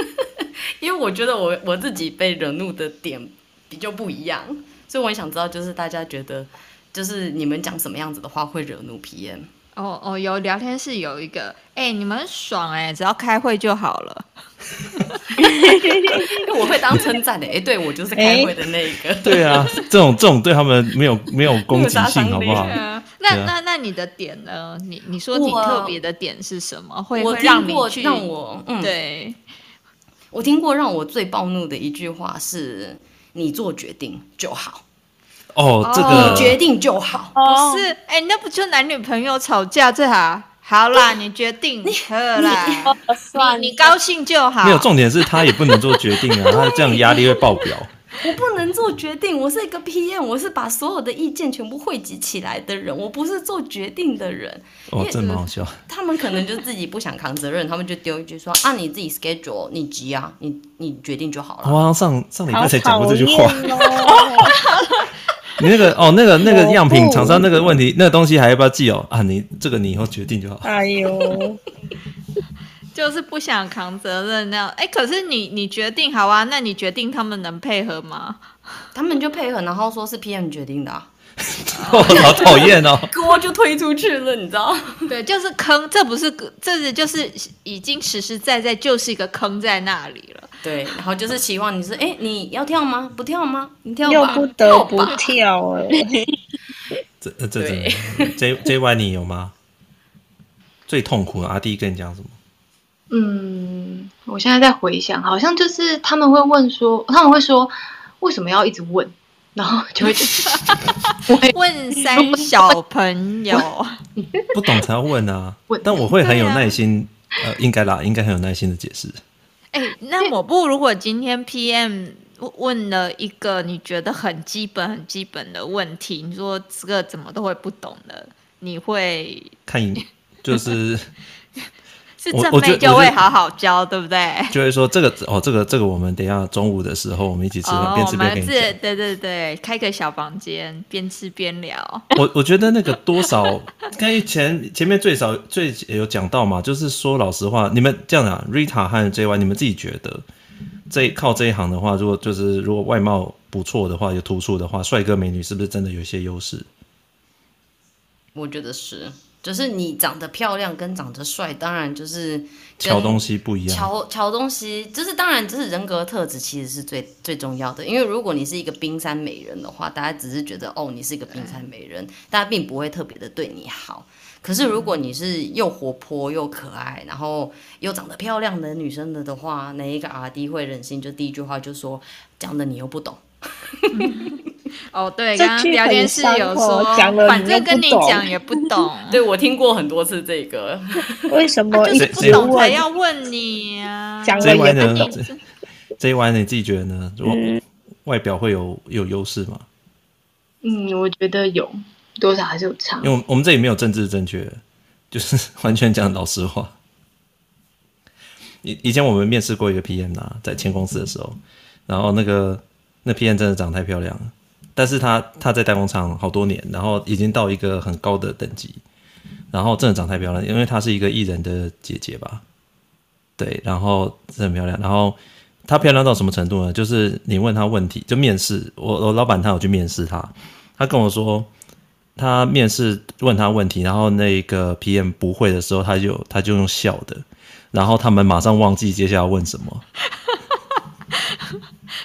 因为我觉得我我自己被惹怒的点比较不一样，所以我也想知道，就是大家觉得，就是你们讲什么样子的话会惹怒皮炎？哦哦，有聊天室有一个，哎、欸，你们很爽哎、欸，只要开会就好了。我会当称赞的，哎、欸，对我就是开会的那一个。对啊，这种这种对他们没有没有 攻击性，好不好？那那那你的点呢？你你说你特别的点是什么？会会让你去让我嗯，对，我听过让我最暴怒的一句话是：你做决定就好。哦，这个你决定就好，不是？哎，那不就男女朋友吵架最好？好啦，你决定，你喝啦，你你高兴就好。没有重点是他也不能做决定啊，他这样压力会爆表。我不能做决定，我是一个 PM，我是把所有的意见全部汇集起来的人，我不是做决定的人。哦，这么好笑。他们可能就自己不想扛责任，他们就丢一句说：“啊，你自己 schedule，你急啊，你你决定就好了。”我好像上上礼拜才讲过这句话。你那个哦，那个 那个样品厂商那个问题，那个东西还要不要寄哦？啊，你这个你以后决定就好。哎呦。就是不想扛责任那样，哎，可是你你决定好啊？那你决定他们能配合吗？他们就配合，然后说是 PM 决定的，啊，哦，好讨厌哦，锅就推出去了，你知道？对，就是坑，这不是，这是就是已经实实在在就是一个坑在那里了。对，然后就是期望你说，哎，你要跳吗？不跳吗？你跳吧，又不得不跳哎。这这这，J J Y 你有吗？最痛苦的阿弟跟你讲什么？嗯，我现在在回想，好像就是他们会问说，他们会说为什么要一直问，然后就会 问三小朋友，不懂才要问啊。但我会很有耐心，啊、呃，应该啦，应该很有耐心的解释。哎、欸，那我不如果今天 PM 问了一个你觉得很基本、很基本的问题，你说这个怎么都会不懂的，你会看一就是。是正妹就会好好教，对不对？就会说这个哦，这个这个，我们等一下中午的时候，我们一起吃饭，边、哦、吃边跟你讲。对对对，开个小房间，边吃边聊。我我觉得那个多少，刚才前前面最少最有讲到嘛，就是说老实话，你们这样啊，Rita 和 JY，你们自己觉得这靠这一行的话，如果就是如果外貌不错的话，有突出的话，帅哥美女是不是真的有一些优势？我觉得是，就是你长得漂亮跟长得帅，当然就是瞧东西不一样。瞧瞧东西，就是当然，就是人格特质其实是最最重要的。因为如果你是一个冰山美人的话，大家只是觉得哦，你是一个冰山美人，大家并不会特别的对你好。可是如果你是又活泼又可爱，然后又长得漂亮的女生的的话，哪一个 RD 会忍心就第一句话就说讲的你又不懂？哦，对，刚刚聊天室有说，反正跟你讲也不懂。对，我听过很多次这个，为什么、啊、就是不懂才要问你啊？讲了也不懂。这一弯你自己觉得呢？如果外表会有有优势吗？嗯，我觉得有。多少还是有差，因为我们这里没有政治正确，就是完全讲老实话。以以前我们面试过一个 PM 啊，在签公司的时候，然后那个那 PM 真的长得太漂亮了，但是他他在代工厂好多年，然后已经到一个很高的等级，然后真的长得太漂亮，因为她是一个艺人的姐姐吧，对，然后真的很漂亮，然后她漂亮到什么程度呢？就是你问她问题，就面试我我老板他有去面试她，他跟我说。他面试问她问题，然后那个 PM 不会的时候，他就他就用笑的，然后他们马上忘记接下来问什么，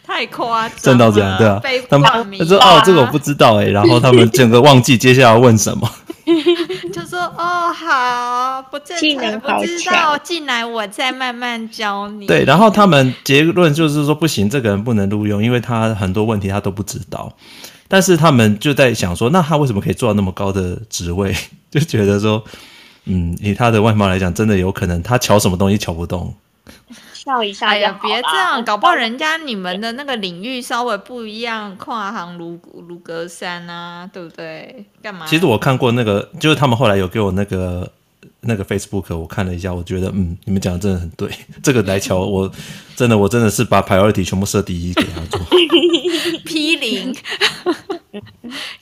太夸张，真到这样，对啊，他们他说哦，这个我不知道哎，然后他们整个忘记接下来问什么，就说哦好，不正常，不知道，进来我再慢慢教你。对，然后他们结论就是说不行，这个人不能录用，因为他很多问题他都不知道。但是他们就在想说，那他为什么可以做到那么高的职位？就觉得说，嗯，以他的外貌来讲，真的有可能他瞧什么东西瞧不动。笑一下，哎呀，别这样，搞不好人家你们的那个领域稍微不一样，跨行如如隔山啊，对不对？干嘛？其实我看过那个，就是他们后来有给我那个那个 Facebook，我看了一下，我觉得，嗯，你们讲的真的很对。这个来瞧，我真的，我真的是把 priority 全部设第一给他做。批零，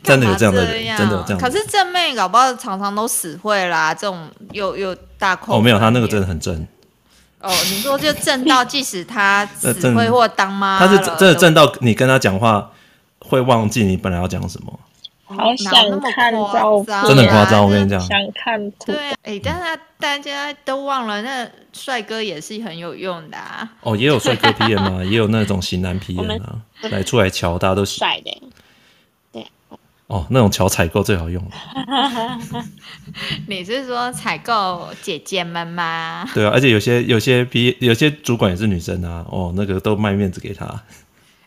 真的有这样的人，真的有这样。可是正妹搞不好常常都死会啦，这种又又大空。哦，没有，他那个真的很正。哦，你说就正到即使他死会或当妈，他是真的正到你跟他讲话会忘记你本来要讲什么。好想看照片，真的很夸张，我跟你讲。想看图。对，哎，但是大家都忘了，那帅哥也是很有用的啊。哦，也有帅哥 PM 啊，也有那种型男 PM 啊，来出来瞧，大家都帅的。对。哦，那种巧采购最好用。你是说采购姐姐们吗？对啊，而且有些有些比有些主管也是女生啊，哦，那个都卖面子给他。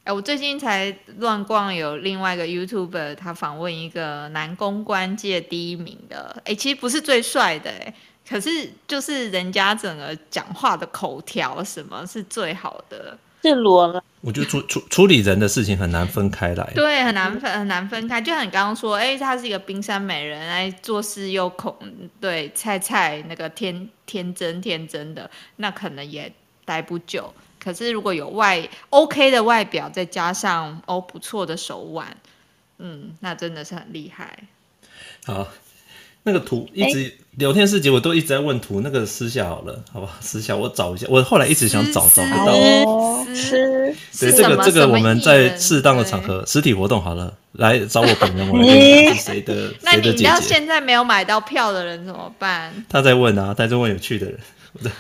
哎，我最近才乱逛，有另外一个 YouTuber，他访问一个男公关界第一名的，哎，其实不是最帅的，哎，可是就是人家整个讲话的口条什么是最好的，是裸了。我觉得处处处理人的事情很难分开来，对，很难分很难分开。就像你刚刚说，哎，她是一个冰山美人，哎，做事又恐，对，菜菜那个天天真天真的，那可能也待不久。可是如果有外 OK 的外表，再加上哦不错的手腕，嗯，那真的是很厉害。好，那个图一直、欸、聊天室结果都一直在问图，那个私下好了，好吧，私下我找一下。我后来一直想找找不到。私对这个这个我们在适当的场合实体活动好了，来找我本人，我来 问是谁的谁的姐姐。那你要现在没有买到票的人怎么办？他在问啊，他在问有趣的人。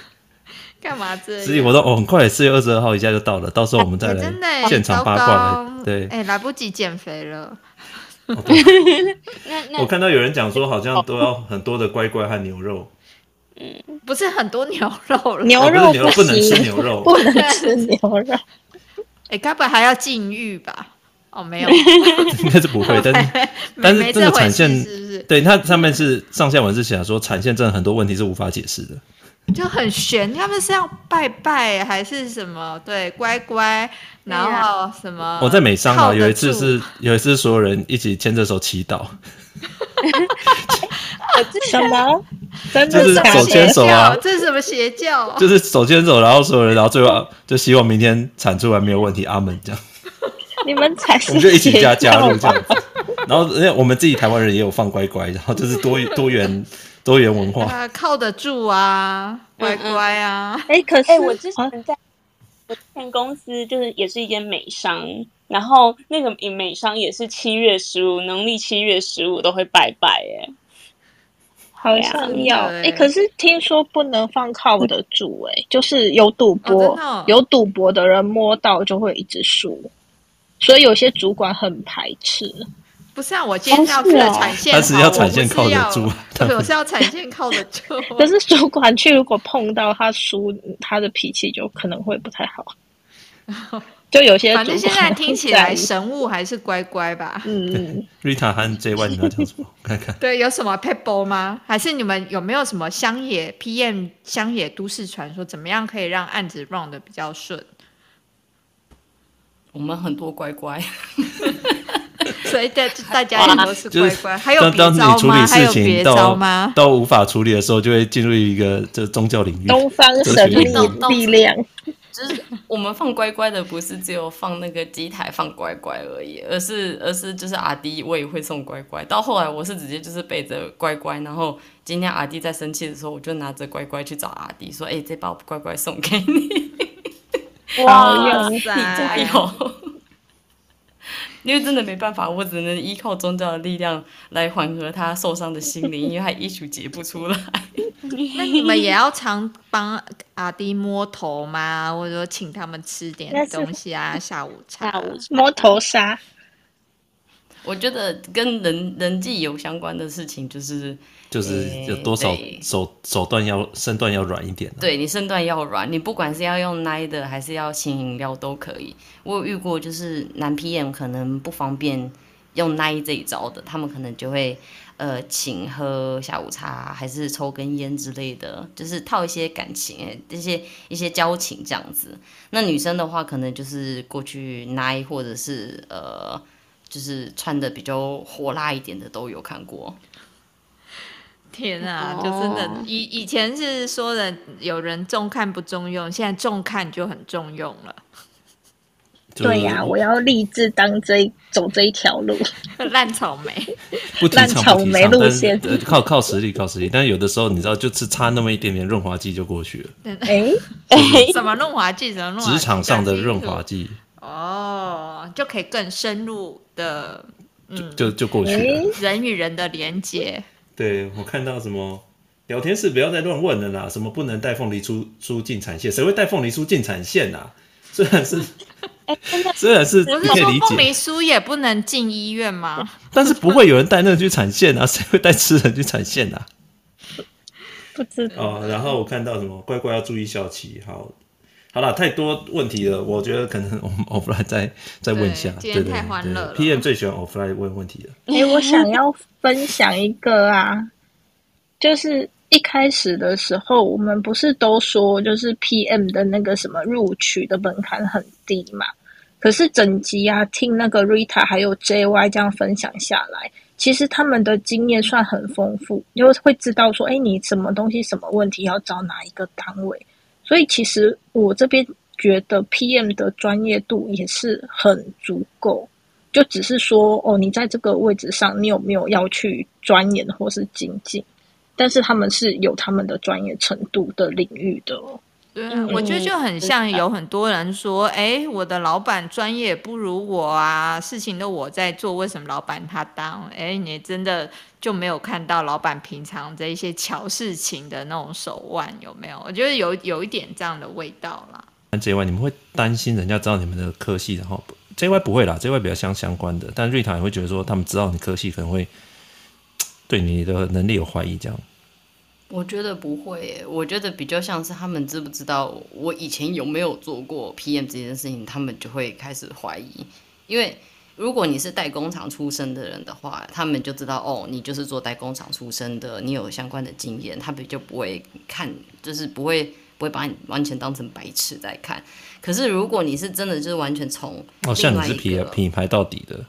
干嘛这？实体活动哦，很快，四月二十二号一下就到了，到时候我们再来现场八卦来。对，哎，来不及减肥了。我看到有人讲说，好像都要很多的乖乖和牛肉。嗯，不是很多牛肉，牛肉不能吃牛肉，不能吃牛肉。哎，该不会还要禁欲吧？哦，没有，应该是不会。但是但是这个产线是不是？对，它上面是上下文是写说，产线真的很多问题是无法解释的。就很悬，他们是要拜拜还是什么？对，乖乖，然后什么？我在美商啊，有一次是有一次所有人一起牵着手祈祷。什么？就是手牵手啊？这是什么邪教？就是手牵手，然后所有人，然后最后就希望明天产出来没有问题，阿门这样。你们才是，我们就一起加加入这样子。然后因为我们自己台湾人也有放乖乖，然后就是多多元。多元文化，靠得住啊，乖乖啊！哎、嗯嗯，可是、欸、我之前在我之前公司就是也是一间美商，然后那个美商也是七月十五，农历七月十五都会拜拜耶。好像要。哎、欸，可是听说不能放靠得住哎、欸，就是有赌博、哦哦、有赌博的人摸到就会一直输，所以有些主管很排斥。不是啊，我今天要产线，他是要产线靠得住，对，我是要产线靠得住。可是主管去如果碰到他输，他的脾气就可能会不太好。就有些，反正现在听起来神物还是乖乖吧。嗯，Rita 和 JY 你要讲什么？看看。对，有什么 table 吗？还是你们有没有什么乡野 PM 乡野都市传说？怎么样可以让案子 run 的比较顺？我们很多乖乖，所以大大家也都是乖乖。还有别招吗？当当你处理事情还有别招吗？都无法处理的时候，就会进入一个这宗教领域。东方神秘力量。就是我们放乖乖的，不是只有放那个机台放乖乖而已，而是而是就是阿弟我也会送乖乖。到后来我是直接就是背着乖乖，然后今天阿弟在生气的时候，我就拿着乖乖去找阿弟说：“哎、欸，这包乖乖送给你。”哇塞，你加油！因为真的没办法，我只能依靠宗教的力量来缓和他受伤的心灵，因为他一曲解不出来。那你们也要常帮阿弟摸头吗？或者说请他们吃点东西啊？下午茶，摸头杀。我觉得跟人人际有相关的事情，就是就是有多少手手段要身段要软一点，啊。对，你身段要软，你不管是要用奶的还是要请饮料都可以。我有遇过，就是男 PM 可能不方便用奶这一招的，他们可能就会呃请喝下午茶，还是抽根烟之类的，就是套一些感情，这些一些交情这样子。那女生的话，可能就是过去奶，或者是呃。就是穿的比较火辣一点的都有看过。天啊，就真的以以前是说的有人重看不重用，现在重看就很重用了。对呀、啊，我要立志当这一走这一条路，烂草莓，烂草莓路线，靠靠实力，靠实力。但是有的时候你知道，就是差那么一点点润滑剂就过去了。哎哎，什么润滑剂？什么润？职场上的润滑剂。哦，就可以更深入的，嗯，就就，就过去了。人与人的连接。对，我看到什么聊天室不要再乱问了啦，什么不能带凤梨酥酥进产线？谁会带凤梨酥进产线啊？虽然是，虽然是，不是说凤梨酥也不能进医院吗？但是不会有人带那个去产线啊？谁会带吃人去产线啊？不知道。哦，然后我看到什么乖乖要注意小期，好。好了，太多问题了，我觉得可能我们 offline 再再问一下。今天太欢乐了。PM 最喜欢 offline 问问题了。哎、欸，我想要分享一个啊，就是一开始的时候，我们不是都说，就是 PM 的那个什么录取的门槛很低嘛？可是整集啊，听那个 Rita 还有 JY 这样分享下来，其实他们的经验算很丰富，就会知道说，哎、欸，你什么东西、什么问题要找哪一个单位。所以其实我这边觉得 PM 的专业度也是很足够，就只是说哦，你在这个位置上，你有没有要去钻研或是精进？但是他们是有他们的专业程度的领域的。对，我觉得就很像有很多人说，哎，我的老板专业不如我啊，事情都我在做，为什么老板他当？哎，你真的就没有看到老板平常这一些巧事情的那种手腕有没有？我觉得有有一点这样的味道啦。JY，你们会担心人家知道你们的科系，然后 JY 不会啦，JY 比较相相关的，但瑞塔也会觉得说，他们知道你科系可能会 对你的能力有怀疑这样。我觉得不会耶，我觉得比较像是他们知不知道我以前有没有做过 PM 这件事情，他们就会开始怀疑。因为如果你是代工厂出身的人的话，他们就知道哦，你就是做代工厂出身的，你有相关的经验，他们就不会看，就是不会不会把你完全当成白痴在看。可是如果你是真的就是完全从哦，像你是品品牌到底的。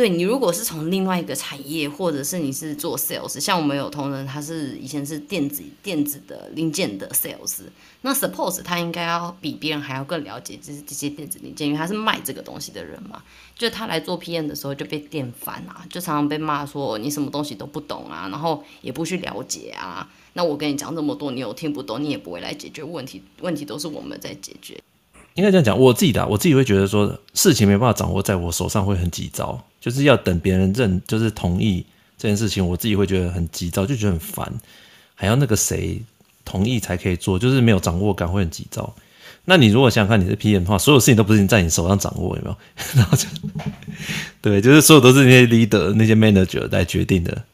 对，你如果是从另外一个产业，或者是你是做 sales，像我们有同仁，他是以前是电子电子的零件的 sales，那 suppose 他应该要比别人还要更了解就是这些电子零件，因为他是卖这个东西的人嘛。就他来做 PM 的时候就被电翻啊，就常常被骂说你什么东西都不懂啊，然后也不去了解啊。那我跟你讲这么多，你又听不懂，你也不会来解决问题，问题都是我们在解决。应该这样讲，我自己的，我自己会觉得说，事情没办法掌握在我手上会很急躁，就是要等别人认，就是同意这件事情，我自己会觉得很急躁，就觉得很烦，还要那个谁同意才可以做，就是没有掌握感会很急躁。那你如果想想看你是 PM 的话，所有事情都不是你在你手上掌握，有没有？然后就对，就是所有都是那些 leader、那些 manager 来决定的。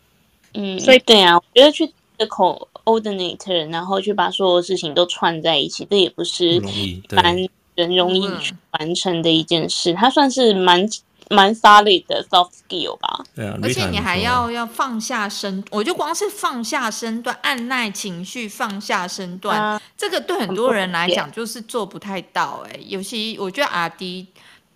嗯，所以对啊，我觉得去 coordinator，然后去把所有事情都串在一起，这也不是蛮人容易完成的一件事。它算是蛮蛮 solid 的 soft skill 吧。对啊，而且你还要要放下身，我就光是放下身段，按耐情绪，放下身段，啊、这个对很多人来讲就是做不太到、欸。哎，尤其我觉得阿 D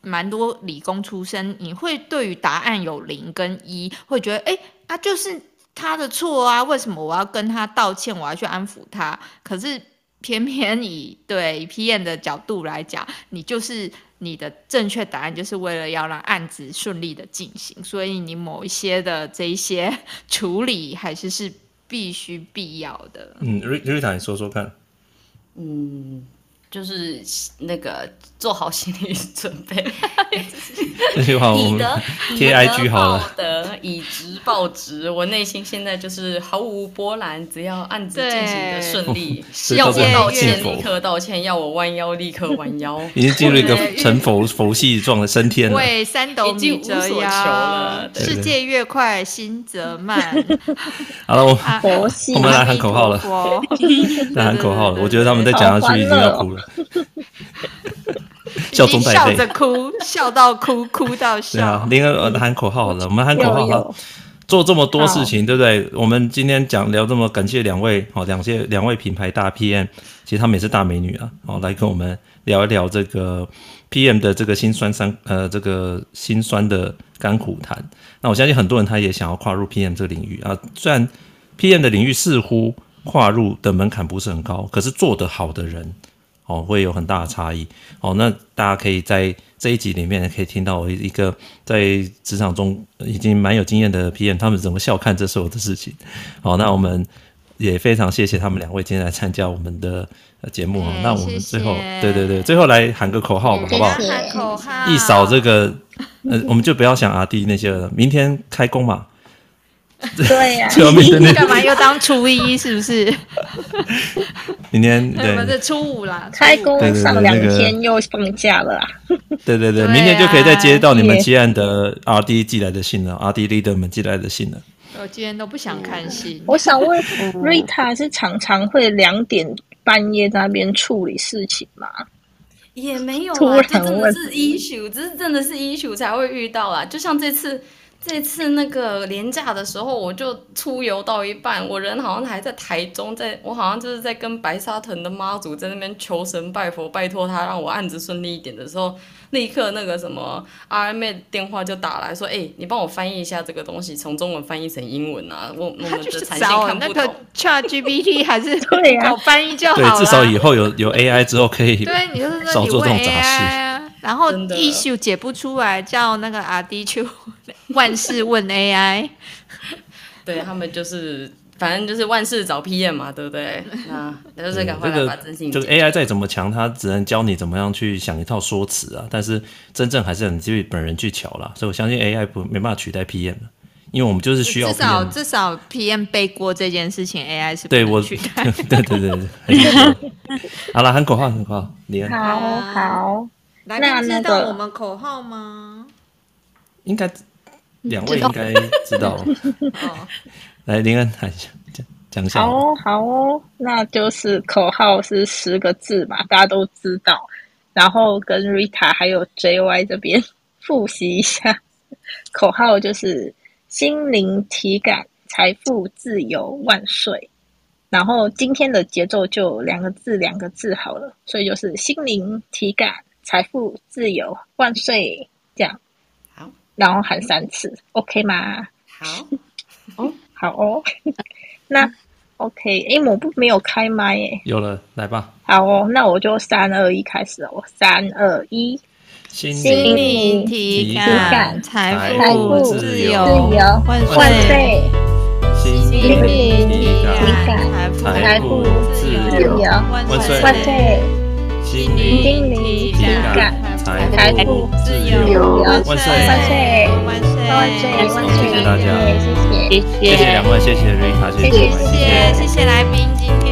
蛮多理工出身，你会对于答案有零跟一，会觉得哎，他、欸啊、就是。他的错啊，为什么我要跟他道歉？我要去安抚他？可是偏偏以 对 PM 的角度来讲，你就是你的正确答案，就是为了要让案子顺利的进行，所以你某一些的这一些 处理还是是必须必要的。嗯，瑞瑞塔，你说说看。嗯。就是那个做好心理准备，这句话我们贴 IG 好了。以德报德，以直报直。我内心现在就是毫无波澜，只要案子进行的顺利，要我道歉立刻道歉，要我弯腰立刻弯腰。已经进入一个 成佛佛系状的升天了，为三斗米折腰了。世界越快，心则慢。好了，我我们来喊口号了，来喊口号了。我觉得他们再讲下去已经要哭了。笑中带泪，笑着哭，笑到哭，哭到笑。对啊，林恩喊口号了，我们喊口号了。做这么多事情，对不对？我们今天讲聊这么，感谢两位，好，两谢两位品牌大 PM，其实他们也是大美女啊，好，来跟我们聊一聊这个 PM 的这个辛酸酸，呃，这个辛酸的甘苦谈。那我相信很多人他也想要跨入 PM 这个领域啊，虽然 PM 的领域似乎跨入的门槛不是很高，可是做得好的人。哦，会有很大的差异。哦，那大家可以在这一集里面可以听到我一个在职场中已经蛮有经验的 PM，他们怎么笑看这所有的事情。好，那我们也非常谢谢他们两位今天来参加我们的节目。嗯、那我们最后，谢谢对对对，最后来喊个口号吧，好不好？喊口号，一扫这个，呃，我们就不要想阿弟那些了。明天开工嘛。对呀，你干嘛又当初一？是不是？明天 对，我们是初五啦，开工上两天又放假了 啦。对对对，明天就可以再接到你们接案的 RD 寄来的信了，RD leader 们寄来的信了。我今天都不想看信。我想问，Rita 是常常会两点半夜在那边处理事情吗？也没有啊，这真的是 issue，这是真的是 issue 才会遇到啊。就像这次。这次那个连假的时候，我就出游到一半，我人好像还在台中，在我好像就是在跟白沙屯的妈祖在那边求神拜佛，拜托他让我案子顺利一点的时候，立刻那个什么 RMA 电话就打来说，哎、欸，你帮我翻译一下这个东西，从中文翻译成英文啊，我我们的产线看不懂。那个 ChatGPT 还是对啊，翻译就好了。对，至少以后有有 AI 之后可以对，你就是少做这种杂事。然后 issue 解不出来，叫那个阿迪去 万事问 AI，对他们就是反正就是万事找 PM 嘛，对不对？那，就是赶快来把真心。这个 AI 再怎么强，它只能教你怎么样去想一套说辞啊。但是真正还是很自己本人去乔啦。所以我相信 AI 不没办法取代 PM 的，因为我们就是需要。至少至少 PM 背锅这件事情，AI 是不能取代。对对对对。好了，喊口号，喊口号，你好好。来宾知道我们口号吗？应该两位应该知道。哦，来林恩喊一下讲讲一下。好哦，好哦，那就是口号是十个字嘛，大家都知道。然后跟 Rita 还有 JY 这边 复习一下，口号就是心灵体感财富自由万岁。然后今天的节奏就两个字，两个字好了，所以就是心灵体感。财富自由万岁！这样好，然后喊三次，OK 吗？好，哦，好哦。那 OK，哎，我不没有开麦耶。有了，来吧。好哦，那我就三二一开始哦。三二一，心灵体感，财富自由万岁！心灵体感，财富自由万岁！心灵、灵、体体感、财富、自由，万岁！万岁！万岁！万岁！万岁！谢谢大家，谢谢，谢谢两位，谢谢瑞卡，谢谢，谢谢谢谢来宾今天。